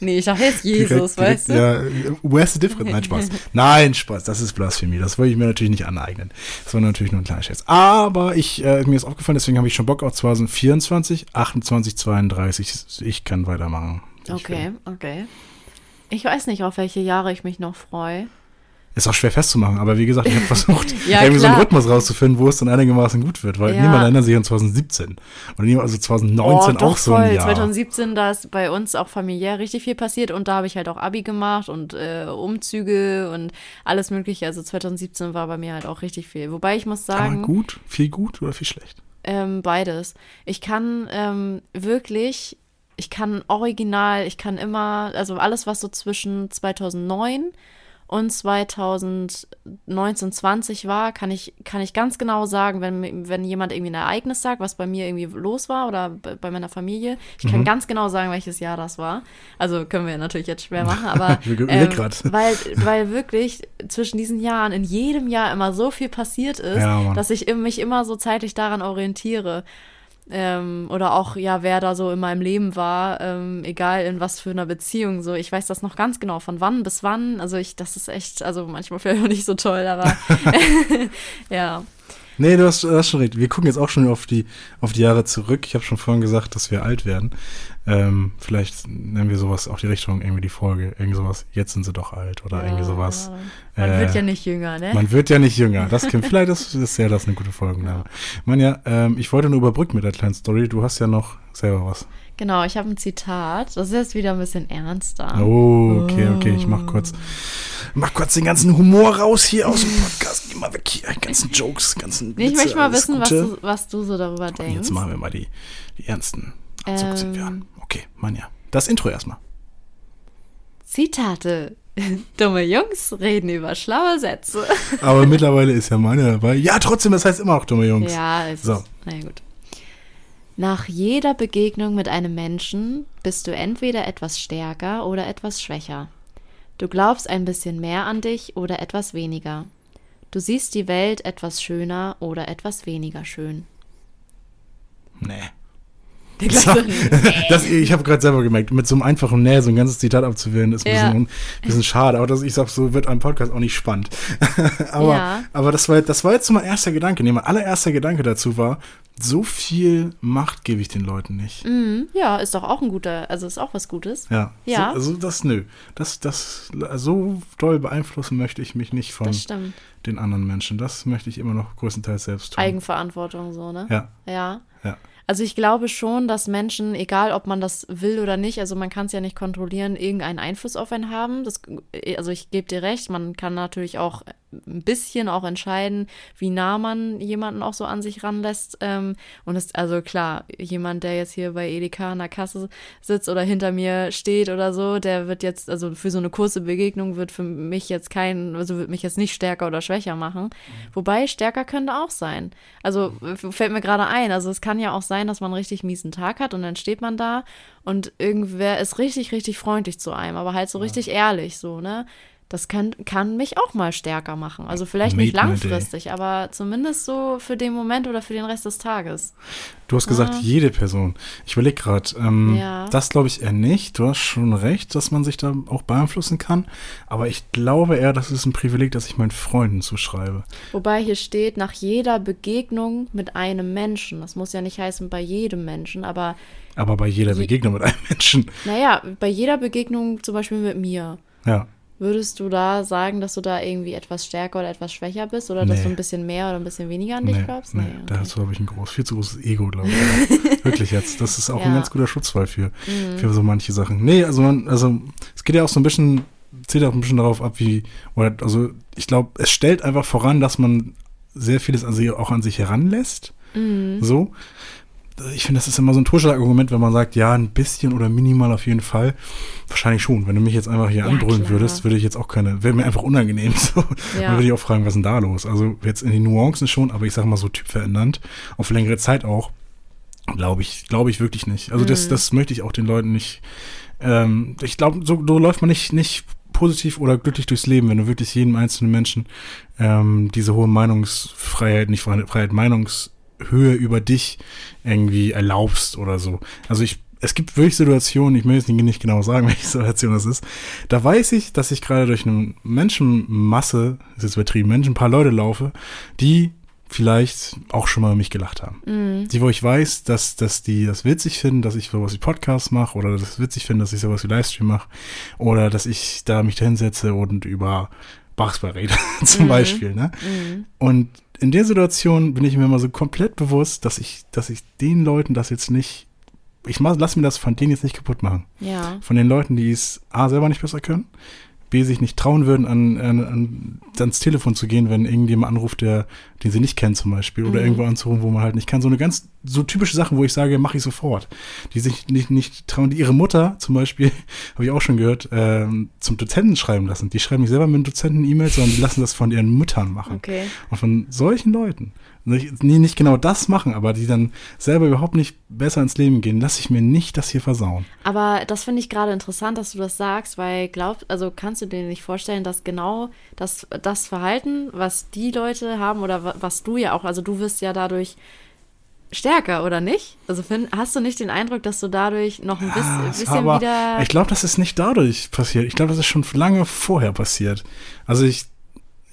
[SPEAKER 2] Nee, ich dachte jetzt Jesus, weißt du?
[SPEAKER 1] Ja, where's the difference? Nein, Spaß. Nein, Spaß, das ist Blasphemie. Das wollte ich mir natürlich nicht aneignen. Das war natürlich nur ein kleiner Scherz. Aber ich, äh, mir ist aufgefallen, deswegen habe ich schon Bock auf 2024, 28, 32. Ich kann weitermachen.
[SPEAKER 2] Okay, okay. Ich weiß nicht, auf welche Jahre ich mich noch freue.
[SPEAKER 1] Ist auch schwer festzumachen, aber wie gesagt, ich habe versucht,
[SPEAKER 2] Ja,
[SPEAKER 1] irgendwie so einen
[SPEAKER 2] klar.
[SPEAKER 1] Rhythmus rauszufinden, wo es dann einigermaßen gut wird. Weil
[SPEAKER 2] Ja.
[SPEAKER 1] niemand erinnert sich an 2017. Oder niemand, also 2019
[SPEAKER 2] oh, doch
[SPEAKER 1] auch so
[SPEAKER 2] voll.
[SPEAKER 1] ein Jahr.
[SPEAKER 2] 2017, da ist bei uns auch familiär richtig viel passiert und da habe ich halt auch Abi gemacht und äh, Umzüge und alles mögliche. Also 2017 war bei mir halt auch richtig viel. Wobei ich muss
[SPEAKER 1] Aber
[SPEAKER 2] sagen,
[SPEAKER 1] gut, viel gut oder viel schlecht?
[SPEAKER 2] ähm, beides. Ich kann ähm, wirklich, ich kann original, ich kann immer, also alles, was so zwischen 2009 und 2019, 20 war, kann ich, kann ich ganz genau sagen, wenn, wenn jemand irgendwie ein Ereignis sagt, was bei mir irgendwie los war oder bei meiner Familie. Ich kann ganz genau sagen, welches Jahr das war. Also können wir natürlich jetzt schwer machen, aber ähm, weil, weil wirklich zwischen diesen Jahren in jedem Jahr immer so viel passiert ist,
[SPEAKER 1] Ja,
[SPEAKER 2] dass ich mich immer so zeitlich daran orientiere. Ähm, oder auch, ja, wer da so in meinem Leben war, ähm, egal in was für einer Beziehung, so, ich weiß das noch ganz genau, von wann bis wann, also ich, das ist echt, also manchmal vielleicht auch nicht so toll, aber ja,
[SPEAKER 1] Nee, du hast, du hast schon recht. Wir gucken jetzt auch schon auf die, auf die Jahre zurück. Ich habe schon vorhin gesagt, dass wir alt werden. Ähm, vielleicht nennen wir sowas auch die Richtung, irgendwie die Folge. Irgendwie sowas, jetzt sind sie doch alt oder irgendwie sowas.
[SPEAKER 2] Man
[SPEAKER 1] Äh,
[SPEAKER 2] wird ja nicht jünger, ne?
[SPEAKER 1] Man wird ja nicht jünger. Das kann, vielleicht ist, ist ja das eine gute Folgenname. Manja, ähm, ich wollte nur überbrücken mit der kleinen Story. Du hast ja noch selber was.
[SPEAKER 2] Genau, ich habe ein Zitat, das ist jetzt wieder ein bisschen ernster.
[SPEAKER 1] Oh, okay, okay. Ich mach kurz Mach kurz den ganzen Humor raus hier aus dem Podcast. Geh mal weg hier. Ganzen Jokes, ganzen
[SPEAKER 2] Nee, ich
[SPEAKER 1] Witze,
[SPEAKER 2] möchte mal wissen, was du, was du so darüber
[SPEAKER 1] Und
[SPEAKER 2] denkst.
[SPEAKER 1] jetzt machen wir mal die, die ernsten sind wir
[SPEAKER 2] Ähm.
[SPEAKER 1] an. Okay, Manja. Das Intro erstmal.
[SPEAKER 2] Zitate. Dumme Jungs reden über schlaue Sätze.
[SPEAKER 1] Aber mittlerweile ist ja Manja dabei. Ja, trotzdem, das heißt immer noch dumme Jungs.
[SPEAKER 2] Ja, es
[SPEAKER 1] So.
[SPEAKER 2] ist, na ja, gut. Nach jeder Begegnung mit einem Menschen bist du entweder etwas stärker oder etwas schwächer. Du glaubst ein bisschen mehr an dich oder etwas weniger. Du siehst die Welt etwas schöner oder etwas weniger schön.
[SPEAKER 1] Nee. So, das, ich habe gerade selber gemerkt, mit so einem einfachen Nee so ein ganzes Zitat abzuwählen, ist ein
[SPEAKER 2] Ja.
[SPEAKER 1] bisschen, bisschen schade. Aber das, ich sag, so wird ein Podcast auch nicht spannend. aber
[SPEAKER 2] Ja.
[SPEAKER 1] aber das, war, das war jetzt so mein erster Gedanke. Nee, mein allererster Gedanke dazu war, so viel Macht gebe ich den Leuten nicht.
[SPEAKER 2] Mhm, ja, ist doch auch ein guter, also ist auch was Gutes.
[SPEAKER 1] Ja,
[SPEAKER 2] Ja.
[SPEAKER 1] So, also das, nö. Das, das, so doll beeinflussen möchte ich mich nicht von den anderen Menschen. Das möchte ich immer noch größtenteils selbst tun.
[SPEAKER 2] Eigenverantwortung so, ne?
[SPEAKER 1] ja,
[SPEAKER 2] Ja.
[SPEAKER 1] ja.
[SPEAKER 2] Also ich glaube schon, dass Menschen, egal ob man das will oder nicht, also man kann es ja nicht kontrollieren, irgendeinen Einfluss auf einen haben. Das, also ich gebe dir recht, man kann natürlich auch ein bisschen auch entscheiden, wie nah man jemanden auch so an sich ranlässt. Ähm, und es, also klar, jemand, der jetzt hier bei Edeka an der Kasse sitzt oder hinter mir steht oder so, der wird jetzt, also für so eine kurze Begegnung wird für mich jetzt kein, also wird mich jetzt nicht stärker oder schwächer machen. Wobei stärker könnte auch sein. Also fällt mir gerade ein, also es kann ja auch sein, dass man einen richtig miesen Tag hat und dann steht man da und irgendwer ist richtig, richtig freundlich zu einem, aber halt so richtig ehrlich, so, ne? Das kann, kann mich auch mal stärker machen. Also vielleicht nicht
[SPEAKER 1] Made day.
[SPEAKER 2] langfristig, aber zumindest so für den Moment oder für den Rest des Tages.
[SPEAKER 1] Du hast gesagt,
[SPEAKER 2] Ah.
[SPEAKER 1] jede Person. Ich überlege gerade, ähm,
[SPEAKER 2] Ja.
[SPEAKER 1] das glaube ich eher nicht. Du hast schon recht, dass man sich da auch beeinflussen kann. Aber ich glaube eher, das ist ein Privileg, das ich meinen Freunden zuschreibe.
[SPEAKER 2] Wobei hier steht, nach jeder Begegnung mit einem Menschen. Das muss ja nicht heißen bei jedem Menschen, aber
[SPEAKER 1] Aber bei jeder
[SPEAKER 2] Je-
[SPEAKER 1] Begegnung mit einem Menschen.
[SPEAKER 2] naja, bei jeder Begegnung zum Beispiel mit mir.
[SPEAKER 1] Ja.
[SPEAKER 2] Würdest du da sagen, dass du da irgendwie etwas stärker oder etwas schwächer bist oder dass
[SPEAKER 1] Nee.
[SPEAKER 2] du ein bisschen mehr oder ein bisschen weniger an dich
[SPEAKER 1] Nee,
[SPEAKER 2] glaubst?
[SPEAKER 1] nee,
[SPEAKER 2] okay.
[SPEAKER 1] da hast du, glaube ich, ein groß, viel zu großes Ego, glaube ich. Wirklich jetzt. Das ist auch ein
[SPEAKER 2] Ja. Mhm.
[SPEAKER 1] ganz guter Schutzwall für, für so manche Sachen. Nee, also man, also es geht ja auch so ein bisschen, zählt auch ein bisschen darauf ab, wie, oder also ich glaube, es stellt einfach voran, dass man sehr vieles an sich, auch an sich heranlässt.
[SPEAKER 2] Mhm.
[SPEAKER 1] So. Ich finde, das ist immer so ein Totschlagargument, wenn man sagt, ja, ein bisschen oder minimal auf jeden Fall. Wahrscheinlich schon. Wenn du mich jetzt einfach hier
[SPEAKER 2] Ja,
[SPEAKER 1] andröhnen
[SPEAKER 2] klar.
[SPEAKER 1] würdest, würde ich jetzt auch keine, wäre mir einfach unangenehm. So.
[SPEAKER 2] Ja.
[SPEAKER 1] Dann würde ich auch fragen, was ist denn da los? Also jetzt in den Nuancen schon, aber ich sage mal so typverändernd, auf längere Zeit auch, glaube ich, glaube ich wirklich nicht. Also
[SPEAKER 2] Mhm.
[SPEAKER 1] das, das möchte ich auch den Leuten nicht. Ähm, ich glaube, so, so läuft man nicht, nicht positiv oder glücklich durchs Leben, wenn du wirklich jedem einzelnen Menschen ähm, diese hohe Meinungsfreiheit, nicht Freiheit, Freiheit, Meinungshöhe über dich irgendwie erlaubst oder so. Also ich, es gibt wirklich Situationen, ich möchte jetzt nicht genau sagen, welche Situation das ist, da weiß ich, dass ich gerade durch eine Menschenmasse, das ist jetzt übertrieben, Menschen, ein paar Leute laufe, die vielleicht auch schon mal über mich gelacht haben.
[SPEAKER 2] Mhm.
[SPEAKER 1] Die, wo ich weiß, dass, dass die das witzig finden, dass ich sowas wie Podcasts mache oder das witzig finde, dass ich sowas wie Livestream mache oder dass ich da mich da hinsetze und über Basketball rede, zum
[SPEAKER 2] Mhm.
[SPEAKER 1] Beispiel. Ne?
[SPEAKER 2] Mhm.
[SPEAKER 1] Und in der Situation bin ich mir immer so komplett bewusst, dass ich, dass ich den Leuten das jetzt nicht, ich lass mir das von denen jetzt nicht kaputt machen.
[SPEAKER 2] Ja.
[SPEAKER 1] Von den Leuten, die es A, selber nicht besser können, B, sich nicht trauen würden, an, an, an, ans Telefon zu gehen, wenn irgendjemand anruft, der, den sie nicht kennen zum Beispiel, oder
[SPEAKER 2] Mhm.
[SPEAKER 1] irgendwo anzurufen, wo man halt nicht kann. So eine ganz, so typische Sachen, wo ich sage, mache ich sofort. Die sich nicht, nicht trauen, die ihre Mutter zum Beispiel, habe ich auch schon gehört, ähm, zum Dozenten schreiben lassen. Die schreiben nicht selber mit dem Dozenten E-Mails, sondern die lassen das von ihren Müttern machen.
[SPEAKER 2] Okay.
[SPEAKER 1] Und von solchen Leuten, nicht, nicht genau das machen, aber die dann selber überhaupt nicht besser ins Leben gehen, lasse ich mir nicht das hier versauen.
[SPEAKER 2] Aber das finde ich gerade interessant, dass du das sagst, weil glaubt, also kannst du dir nicht vorstellen, dass genau das, das Verhalten, was die Leute haben oder wa- was du ja auch, also du wirst ja dadurch stärker, oder nicht? Also find, hast du nicht den Eindruck, dass du dadurch noch ein bisschen,
[SPEAKER 1] Ah, es
[SPEAKER 2] bisschen
[SPEAKER 1] aber-
[SPEAKER 2] wieder.
[SPEAKER 1] Ich glaube, das ist nicht dadurch passiert. Ich glaube, das ist schon lange vorher passiert. Also ich,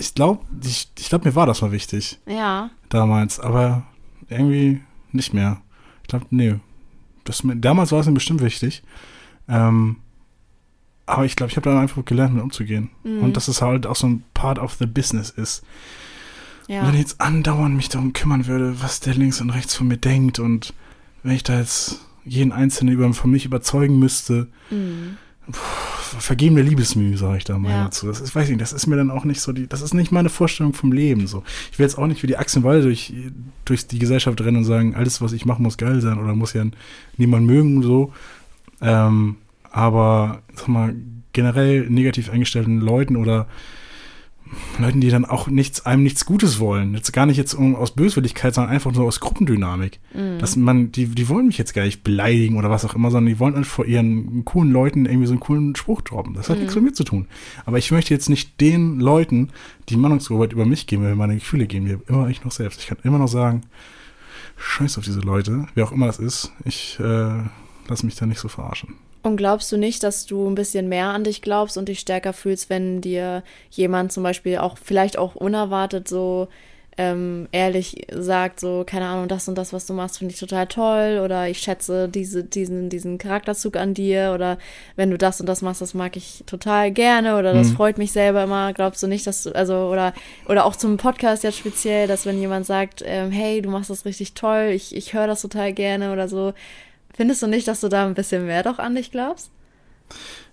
[SPEAKER 1] ich glaube, ich, ich glaube, mir war das mal wichtig
[SPEAKER 2] ja.
[SPEAKER 1] damals, aber irgendwie nicht mehr. Ich glaube, nee. Das, damals war es mir bestimmt wichtig. Ähm, aber ich glaube, ich habe dann einfach gelernt, mit umzugehen.
[SPEAKER 2] Mhm.
[SPEAKER 1] Und dass es halt auch so ein Part of the business ist.
[SPEAKER 2] Ja.
[SPEAKER 1] Wenn ich jetzt andauernd mich darum kümmern würde, was der links und rechts von mir denkt und wenn ich da jetzt jeden Einzelnen über, von mich überzeugen müsste,
[SPEAKER 2] Mhm.
[SPEAKER 1] Vergebene Liebesmühe, sage ich da mal
[SPEAKER 2] Ja.
[SPEAKER 1] dazu. Das ist, weiß ich nicht, das ist mir dann auch nicht so die, das ist nicht meine Vorstellung vom Leben so. Ich will jetzt auch nicht wie die Achsen Walle durch, durch die Gesellschaft rennen und sagen, alles, was ich mache, muss geil sein oder muss ja niemand mögen so. Ähm, aber sag mal, generell negativ eingestellten Leuten oder Leuten, die dann auch nichts, einem nichts Gutes wollen. Jetzt gar nicht jetzt um, aus Böswilligkeit, sondern einfach so aus Gruppendynamik. Dass man, die, die wollen mich jetzt gar nicht beleidigen oder was auch immer, sondern die wollen einfach vor ihren coolen Leuten irgendwie so einen coolen Spruch droppen. Das hat nichts mit mir zu tun. Aber ich möchte jetzt nicht den Leuten, die Meinungsarbeit über mich geben, über meine Gefühle geben, mir immer ich noch selbst. Ich kann immer noch sagen, scheiß auf diese Leute, wer auch immer das ist. Ich äh, lasse mich da nicht so verarschen.
[SPEAKER 2] Und glaubst du nicht, dass du ein bisschen mehr an dich glaubst und dich stärker fühlst, wenn dir jemand zum Beispiel auch vielleicht auch unerwartet so ähm, ehrlich sagt, so, keine Ahnung, das und das, was du machst, finde ich total toll oder ich schätze diese, diesen, diesen Charakterzug an dir oder wenn du das und das machst, das mag ich total gerne oder das
[SPEAKER 1] Mhm.
[SPEAKER 2] freut mich selber immer. Glaubst du nicht, dass du, also, oder, oder auch zum Podcast jetzt speziell, dass wenn jemand sagt, ähm, hey, du machst das richtig toll, ich, ich höre das total gerne oder so, findest du nicht, dass du da ein bisschen mehr doch an dich glaubst?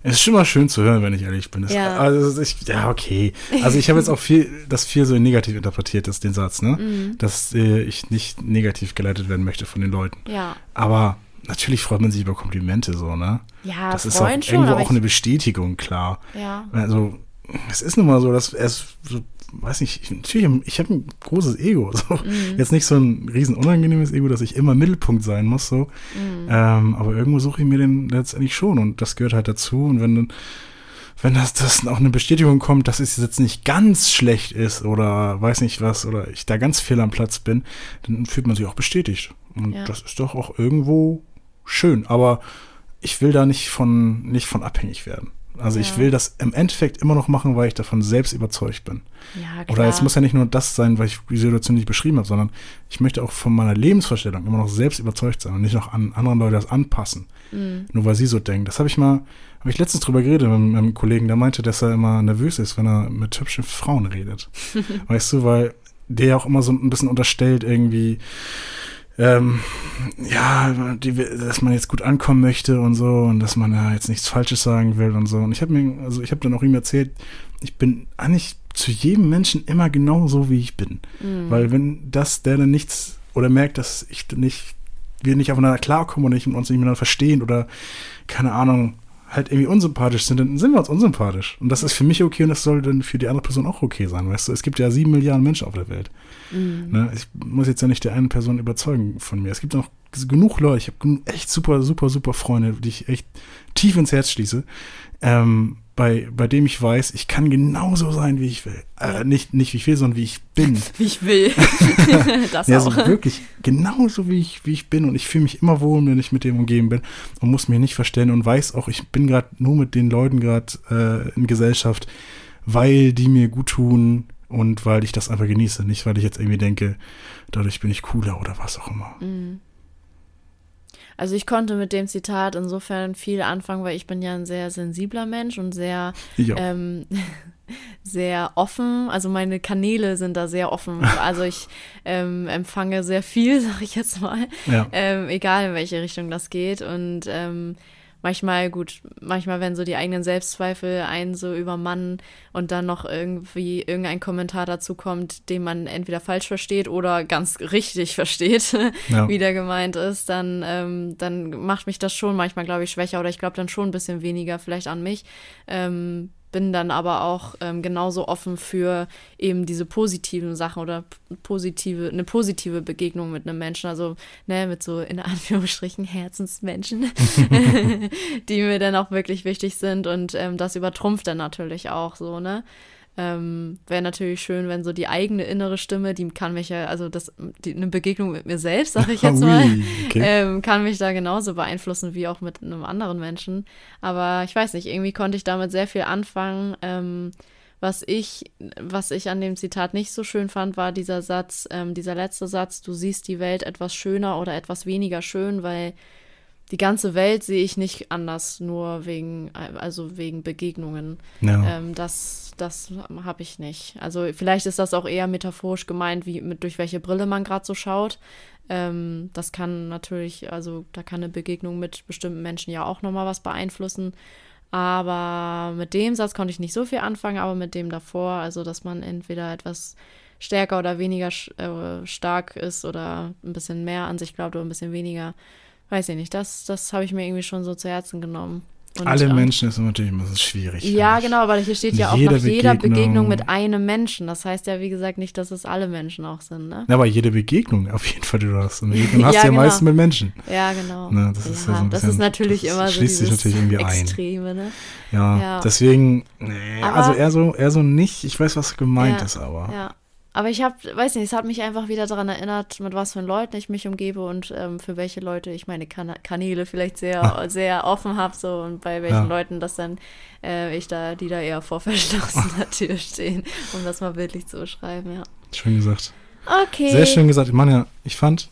[SPEAKER 1] Es ist schon mal schön zu hören, wenn ich ehrlich bin. Es,
[SPEAKER 2] Ja.
[SPEAKER 1] Also ich, ja, okay. Also ich habe jetzt auch viel, das viel so negativ interpretiert ist, den Satz, ne?
[SPEAKER 2] Mhm.
[SPEAKER 1] Dass äh, ich nicht negativ geleitet werden möchte von den Leuten.
[SPEAKER 2] Ja.
[SPEAKER 1] Aber natürlich freut man sich über Komplimente so, ne?
[SPEAKER 2] Ja,
[SPEAKER 1] das ist auch
[SPEAKER 2] schon,
[SPEAKER 1] irgendwo auch eine Bestätigung, klar.
[SPEAKER 2] ja.
[SPEAKER 1] Also, es ist nun mal so, dass es so, weiß nicht, ich, natürlich, ich habe ein großes Ego. So.
[SPEAKER 2] Mhm.
[SPEAKER 1] Jetzt nicht so ein riesen unangenehmes Ego, dass ich immer Mittelpunkt sein muss, so.
[SPEAKER 2] Mhm.
[SPEAKER 1] Ähm, aber irgendwo suche ich mir den letztendlich schon und das gehört halt dazu. Und wenn dann, wenn das, das auch eine Bestätigung kommt, dass es jetzt nicht ganz schlecht ist oder weiß nicht was oder ich da ganz fehl am Platz bin, dann fühlt man sich auch bestätigt. Und
[SPEAKER 2] Ja.
[SPEAKER 1] das ist doch auch irgendwo schön. Aber ich will da nicht von, nicht von abhängig werden. Also ich
[SPEAKER 2] Ja.
[SPEAKER 1] will das im Endeffekt immer noch machen, weil ich davon selbst überzeugt bin.
[SPEAKER 2] Ja, klar.
[SPEAKER 1] Oder es muss ja nicht nur das sein, weil ich die Situation nicht beschrieben habe, sondern ich möchte auch von meiner Lebensvorstellung immer noch selbst überzeugt sein und nicht noch an anderen Leute das anpassen.
[SPEAKER 2] Mhm.
[SPEAKER 1] Nur weil sie so denken. Das habe ich mal, habe ich letztens drüber geredet mit, mit einem Kollegen, der meinte, dass er immer nervös ist, wenn er mit hübschen Frauen redet. weißt du, weil der ja auch immer so ein bisschen unterstellt, irgendwie, ähm, ja, die, dass man jetzt gut ankommen möchte und so und dass man ja jetzt nichts Falsches sagen will und so. Und ich habe mir, also ich habe dann auch ihm erzählt, ich bin eigentlich zu jedem Menschen immer genau so, wie ich bin.
[SPEAKER 2] Mhm.
[SPEAKER 1] Weil wenn das, der dann nichts oder merkt, dass ich nicht, wir nicht aufeinander klarkommen und nicht uns nicht miteinander verstehen oder keine Ahnung, halt irgendwie unsympathisch sind, dann sind wir uns unsympathisch. Und das ist für mich okay und das soll dann für die andere Person auch okay sein, weißt du? Es gibt ja sieben Milliarden Menschen auf der Welt.
[SPEAKER 2] Mhm.
[SPEAKER 1] Ne? Ich muss jetzt ja nicht der einen Person überzeugen von mir. Es gibt noch genug Leute, ich habe echt super, super, super Freunde, die ich echt tief ins Herz schließe, ähm, bei, bei dem ich weiß, ich kann genauso sein, wie ich will. Äh, nicht, nicht wie ich will, sondern wie ich bin.
[SPEAKER 2] Wie ich will. das
[SPEAKER 1] Ja,
[SPEAKER 2] auch.
[SPEAKER 1] so wirklich genauso wie ich, wie ich bin und ich fühle mich immer wohl, wenn ich mit dem umgeben bin und muss mich nicht verstellen und weiß auch, ich bin gerade nur mit den Leuten gerade äh, in Gesellschaft, weil die mir gut tun und weil ich das einfach genieße, nicht weil ich jetzt irgendwie denke, dadurch bin ich cooler oder was auch immer.
[SPEAKER 2] Mhm. Also ich konnte mit dem Zitat insofern viel anfangen, weil ich bin ja ein sehr sensibler Mensch und sehr ähm, sehr offen. Also meine Kanäle sind da sehr offen. Also ich ähm, empfange sehr viel, sag ich jetzt mal.
[SPEAKER 1] ja.
[SPEAKER 2] Ähm, egal in welche Richtung das geht. Und ähm, manchmal, gut, manchmal, wenn so die eigenen Selbstzweifel einen so übermannen und dann noch irgendwie irgendein Kommentar dazu kommt, den man entweder falsch versteht oder ganz richtig versteht,
[SPEAKER 1] Ja.
[SPEAKER 2] wie der gemeint ist, dann, ähm, dann macht mich das schon manchmal, glaube ich, schwächer oder ich glaube dann schon ein bisschen weniger vielleicht an mich. Ähm, bin dann aber auch ähm, genauso offen für eben diese positiven Sachen oder positive, eine positive Begegnung mit einem Menschen, also ne, mit so in Anführungsstrichen Herzensmenschen, die mir dann auch wirklich wichtig sind und ähm, das übertrumpft dann natürlich auch so, ne? Ähm, Wäre natürlich schön, wenn so die eigene innere Stimme, die kann mich ja, also das, die, eine Begegnung mit mir selbst, sage ich jetzt mal,
[SPEAKER 1] okay.
[SPEAKER 2] ähm, kann mich da genauso beeinflussen wie auch mit einem anderen Menschen. Aber ich weiß nicht, irgendwie konnte ich damit sehr viel anfangen. Ähm, was ich, was ich an dem Zitat nicht so schön fand, war dieser Satz, ähm, dieser letzte Satz, du siehst die Welt etwas schöner oder etwas weniger schön, weil die ganze Welt sehe ich nicht anders, nur wegen, also wegen Begegnungen.
[SPEAKER 1] ja.
[SPEAKER 2] Ähm, das das habe ich nicht. Also vielleicht ist das auch eher metaphorisch gemeint, wie mit durch welche Brille man gerade so schaut. Ähm, das kann natürlich, also da kann eine Begegnung mit bestimmten Menschen ja auch nochmal was beeinflussen. Aber mit dem Satz konnte ich nicht so viel anfangen, aber mit dem davor, also dass man entweder etwas stärker oder weniger äh, stark ist oder ein bisschen mehr an sich glaubt oder ein bisschen weniger, weiß ich nicht. Das, das habe ich mir irgendwie schon so zu Herzen genommen.
[SPEAKER 1] Und, Alle ähm, Menschen ist natürlich immer so schwierig.
[SPEAKER 2] Ja, genau, aber hier steht ja auch nach jeder Begegnung mit einem Menschen. Das heißt ja, wie gesagt, nicht, dass es alle Menschen auch sind. Ne?
[SPEAKER 1] Ja, aber jede Begegnung, auf jeden Fall, die du hast. Eine Begegnung hast ja, ja genau. meistens mit Menschen.
[SPEAKER 2] Ja, genau. Ne, das, ja, ist, ja so das ist natürlich immer so
[SPEAKER 1] schließt sich natürlich irgendwie
[SPEAKER 2] Extreme, ne?
[SPEAKER 1] Ja, ja. deswegen, nee, also eher so, eher so nicht. Ich weiß, was gemeint ist, aber.
[SPEAKER 2] Ja. Aber ich habe, weiß nicht, es hat mich einfach wieder daran erinnert, mit was für Leuten ich mich umgebe und ähm, für welche Leute ich meine kan Kanäle vielleicht sehr, sehr offen habe so und bei welchen ja. Leuten das dann äh, ich da, die da eher vor verschlossener Tür stehen, um das mal bildlich zu beschreiben, ja.
[SPEAKER 1] Schön gesagt.
[SPEAKER 2] Okay.
[SPEAKER 1] Sehr schön gesagt. Ich meine, ja, ich fand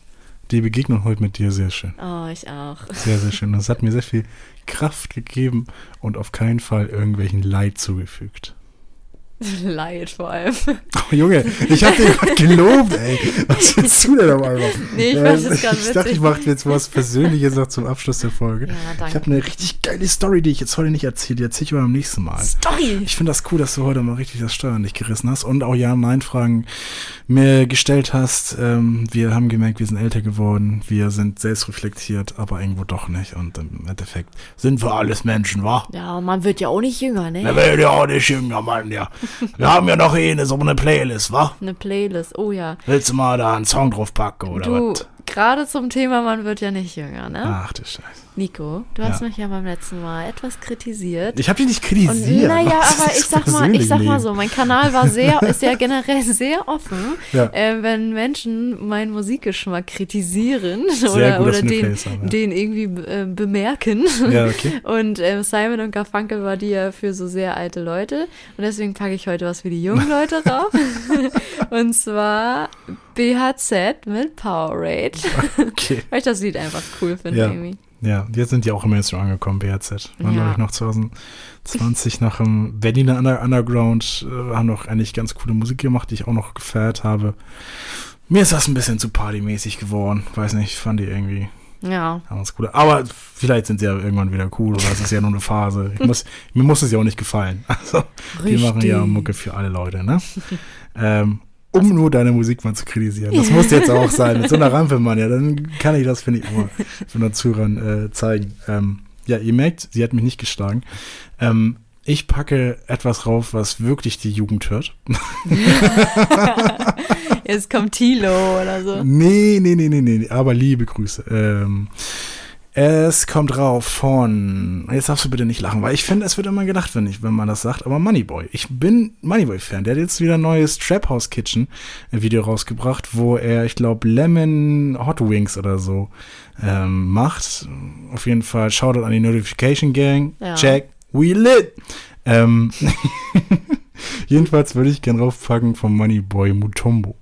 [SPEAKER 1] die Begegnung heute mit dir sehr schön.
[SPEAKER 2] Oh, ich auch.
[SPEAKER 1] Sehr, sehr schön. Das hat mir sehr viel Kraft gegeben und auf keinen Fall irgendwelchen Leid zugefügt.
[SPEAKER 2] Leid vor allem.
[SPEAKER 1] Oh, Junge, ich hab dir gerade gelobt, ey. Was willst du denn auf einmal?
[SPEAKER 2] Nee, ich weiß es gerade
[SPEAKER 1] Ich dachte, ich mache jetzt was Persönliches noch zum Abschluss der Folge. Ja, danke. Ich habe eine richtig geile Story, die ich jetzt heute nicht erzähle. Die erzähle ich aber beim nächsten Mal.
[SPEAKER 2] Story!
[SPEAKER 1] Ich finde das cool, dass du heute mal richtig das Steuern nicht gerissen hast und auch Ja-Nein-Fragen mir gestellt hast. Ähm, wir haben gemerkt, wir sind älter geworden. Wir sind selbstreflektiert, aber irgendwo doch nicht. Und im Endeffekt sind wir alles Menschen, wa?
[SPEAKER 2] Ja, man wird ja auch nicht jünger, ne?
[SPEAKER 1] Man wird ja auch nicht jünger, Mann, ja. Wir haben ja noch eh eine, so eine Playlist, wa?
[SPEAKER 2] Eine Playlist, oh ja.
[SPEAKER 1] Willst du mal da einen Song drauf packen oder was?
[SPEAKER 2] Gerade zum Thema, man wird ja nicht jünger, ne?
[SPEAKER 1] Ach du Scheiße.
[SPEAKER 2] Nico, du hast mich ja beim letzten Mal etwas kritisiert.
[SPEAKER 1] Ich habe dich nicht kritisiert.
[SPEAKER 2] naja, aber ich sag mal, ich sag mal so, mein Kanal war sehr, ist ja generell sehr offen, ja. äh, wenn Menschen meinen Musikgeschmack kritisieren sehr oder, gut, oder den, haben, ja. den irgendwie äh, bemerken.
[SPEAKER 1] Ja, okay.
[SPEAKER 2] Und äh, Simon und Garfunkel war die ja für so sehr alte Leute. Und deswegen packe ich heute was für die jungen Leute rauf. und zwar BHZ mit Powerade. Okay. Weil ich das Lied einfach cool finde
[SPEAKER 1] ja.
[SPEAKER 2] irgendwie.
[SPEAKER 1] Ja, jetzt sind die auch im Mainstream angekommen, BHZ. Waren, ja. glaube ich, noch 2020 nach dem Berliner Underground, äh, haben noch eigentlich ganz coole Musik gemacht, die ich auch noch gefeiert habe. Mir ist das ein bisschen zu partymäßig geworden. Weiß nicht, fand die irgendwie.
[SPEAKER 2] Ja.
[SPEAKER 1] Ganz cool. Aber vielleicht sind sie ja irgendwann wieder cool oder es ist ja nur eine Phase. Muss, mir muss es ja auch nicht gefallen. Also, Richtig. die machen ja Mucke für alle Leute, ne? ähm, um nur deine Musik mal zu kritisieren. Das muss jetzt auch sein. Mit so einer Rampe, Mann, ja, dann kann ich das, finde ich, auch mal von den Zuhörern äh, zeigen. Ähm, ja, ihr merkt, sie hat mich nicht geschlagen. Ähm, ich packe etwas rauf, was wirklich die Jugend hört.
[SPEAKER 2] Jetzt kommt Tilo oder so.
[SPEAKER 1] Nee, nee, nee, nee, nee, aber liebe Grüße. Ähm, es kommt rauf von, jetzt darfst du bitte nicht lachen, weil ich finde, es wird immer gedacht, wenn, ich, wenn man das sagt, aber Moneyboy. Ich bin Moneyboy-Fan. Der hat jetzt wieder ein neues Trap House Kitchen Video rausgebracht, wo er, ich glaube, Lemon Hot Wings oder so ähm, macht. Auf jeden Fall Shoutout an die Notification Gang. Ja. Check, we lit. Ähm, jedenfalls würde ich gern raufpacken vom Moneyboy Mutombo.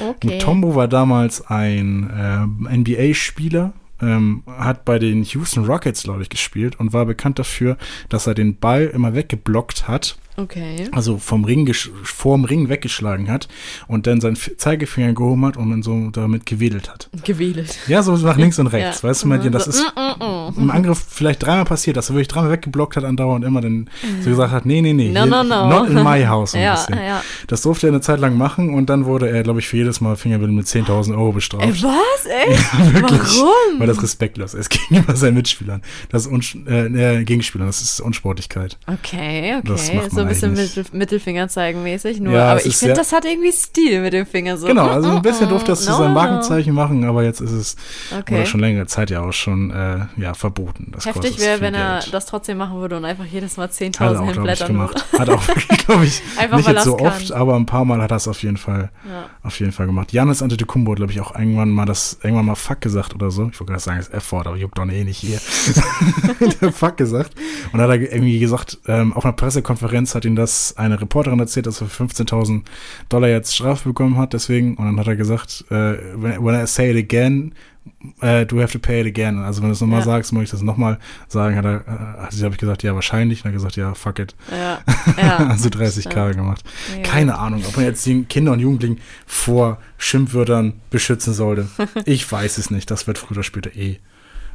[SPEAKER 1] Okay. Mutombo war damals ein äh, NBA-Spieler ähm, hat bei den Houston Rockets, glaube ich, gespielt und war bekannt dafür, dass er den Ball immer weggeblockt hat
[SPEAKER 2] Okay.
[SPEAKER 1] Also vom Ring, vorm Ring weggeschlagen hat und dann seinen Zeigefinger gehoben hat und dann so damit gewedelt hat.
[SPEAKER 2] Gewedelt.
[SPEAKER 1] Ja, so nach links und rechts. ja. Weißt du, Madeleine, das ist mm, mm, mm. im Angriff vielleicht dreimal passiert, dass er wirklich dreimal weggeblockt hat andauernd immer dann so gesagt hat, nee, nee, nee,
[SPEAKER 2] no, no, no.
[SPEAKER 1] not in my house.
[SPEAKER 2] ja, ja.
[SPEAKER 1] Das durfte er eine Zeit lang machen und dann wurde er, glaube ich, für jedes Mal Fingerbild mit 10.000 Euro bestraft. Ey,
[SPEAKER 2] was? Ey? Ja,
[SPEAKER 1] wirklich.
[SPEAKER 2] Warum?
[SPEAKER 1] Weil das respektlos ist gegenüber seinen Mitspielern. Das ist äh, Gegenspielern, das ist Unsportlichkeit.
[SPEAKER 2] Okay, okay. Das macht man so ein bisschen mit, mit Mittelfinger zeigen mäßig nur. Ja, aber ich finde, das hat irgendwie Stil mit dem Finger so.
[SPEAKER 1] Genau, also ein bisschen durfte das zu seinem Markenzeichen machen, aber jetzt ist es okay. schon längere Zeit ja auch schon äh, ja, verboten.
[SPEAKER 2] Das Heftig wäre, wenn er Geld. das trotzdem machen würde und einfach jedes Mal 10.000 hinblättern
[SPEAKER 1] würde. Hat auch, glaube ich, einfach, nicht jetzt so kann. oft, aber ein paar Mal hat er es auf jeden Fall, ja. auf jeden Fall gemacht. Janis Antetokounmpo hat, glaube ich, auch irgendwann mal das, irgendwann mal Fuck gesagt oder so. Ich wollte gerade sagen, das F-Wort, aber juckt doch eh nicht hier. Fuck gesagt. Und hat er irgendwie gesagt, ähm, auf einer Pressekonferenz hat ihn das eine Reporterin erzählt, dass er für 15.000 Dollar jetzt Strafe bekommen hat, deswegen. Und dann hat er gesagt, äh, when I say it again, uh, do have to pay it again. Also wenn du es nochmal ja. sagst, muss ich das nochmal sagen. Hat er, äh, habe ich gesagt, ja, wahrscheinlich. Und er hat gesagt, ja, fuck it.
[SPEAKER 2] Ja. ja.
[SPEAKER 1] also 30k gemacht. Ja. Keine Ahnung, ob man jetzt den Kinder und Jugendlichen vor Schimpfwörtern beschützen sollte. ich weiß es nicht. Das wird früher oder später eh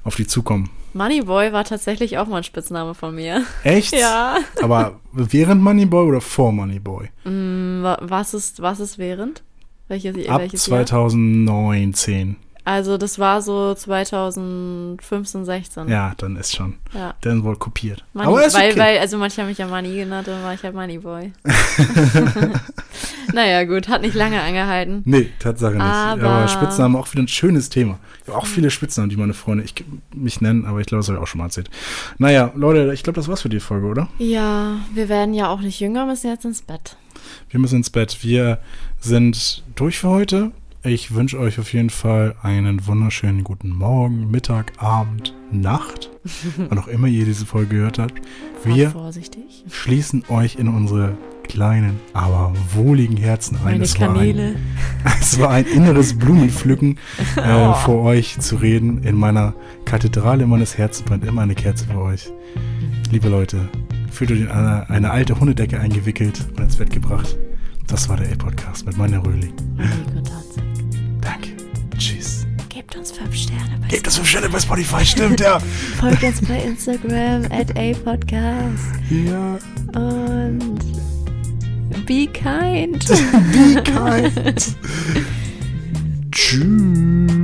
[SPEAKER 1] auf die zukommen.
[SPEAKER 2] Moneyboy war tatsächlich auch mal ein Spitzname von mir.
[SPEAKER 1] Echt?
[SPEAKER 2] Ja.
[SPEAKER 1] Aber während Moneyboy oder vor Moneyboy?
[SPEAKER 2] Mm, wa- Was ist, was ist während? Welches,
[SPEAKER 1] Ab
[SPEAKER 2] welches Jahr?
[SPEAKER 1] 2019.
[SPEAKER 2] Also das war so 2015, 16.
[SPEAKER 1] Ja, dann ist schon.
[SPEAKER 2] ja.
[SPEAKER 1] Dann wohl kopiert.
[SPEAKER 2] Money,
[SPEAKER 1] Aber ist
[SPEAKER 2] weil,
[SPEAKER 1] okay.
[SPEAKER 2] weil, also manche haben mich ja Money genannt, dann war ich halt Moneyboy. naja, gut, hat nicht lange angehalten.
[SPEAKER 1] Nee, Tatsache nicht. Aber,
[SPEAKER 2] Aber-
[SPEAKER 1] Spitznamen auch wieder ein schönes Thema. Ich habe auch viele Spitznamen, die meine Freunde ich, mich nennen, aber ich glaube, das habe ich auch schon mal erzählt. Naja, Leute, ich glaube, das war's für die Folge, oder?
[SPEAKER 2] Ja, wir werden ja auch nicht jünger, müssen jetzt ins Bett.
[SPEAKER 1] Wir müssen ins Bett. Wir sind durch für heute. Ich wünsche euch auf jeden Fall einen wunderschönen guten Morgen, Mittag, Abend, Nacht. wann auch immer ihr diese Folge gehört habt. Wir schließen euch in unsere kleinen, aber wohligen Herzen ein.
[SPEAKER 2] Meine
[SPEAKER 1] Es war ein, es war ein inneres Blumenpflücken, äh,
[SPEAKER 2] Oh.
[SPEAKER 1] vor euch zu reden. In meiner Kathedrale meines Herzens brennt immer eine Kerze für euch. Liebe Leute, fühlt euch in eine, eine alte Hundedecke eingewickelt und ins Bett gebracht. Das war der A-Podcast mit meiner Röhling. Danke. Tschüss.
[SPEAKER 2] Gebt uns fünf Sterne bei
[SPEAKER 1] Gebt das fünf Sterne bei Spotify, stimmt, ja.
[SPEAKER 2] Folgt uns bei Instagram at apodcast.
[SPEAKER 1] ja.
[SPEAKER 2] Und be kind.
[SPEAKER 1] Be kind. Tschüss.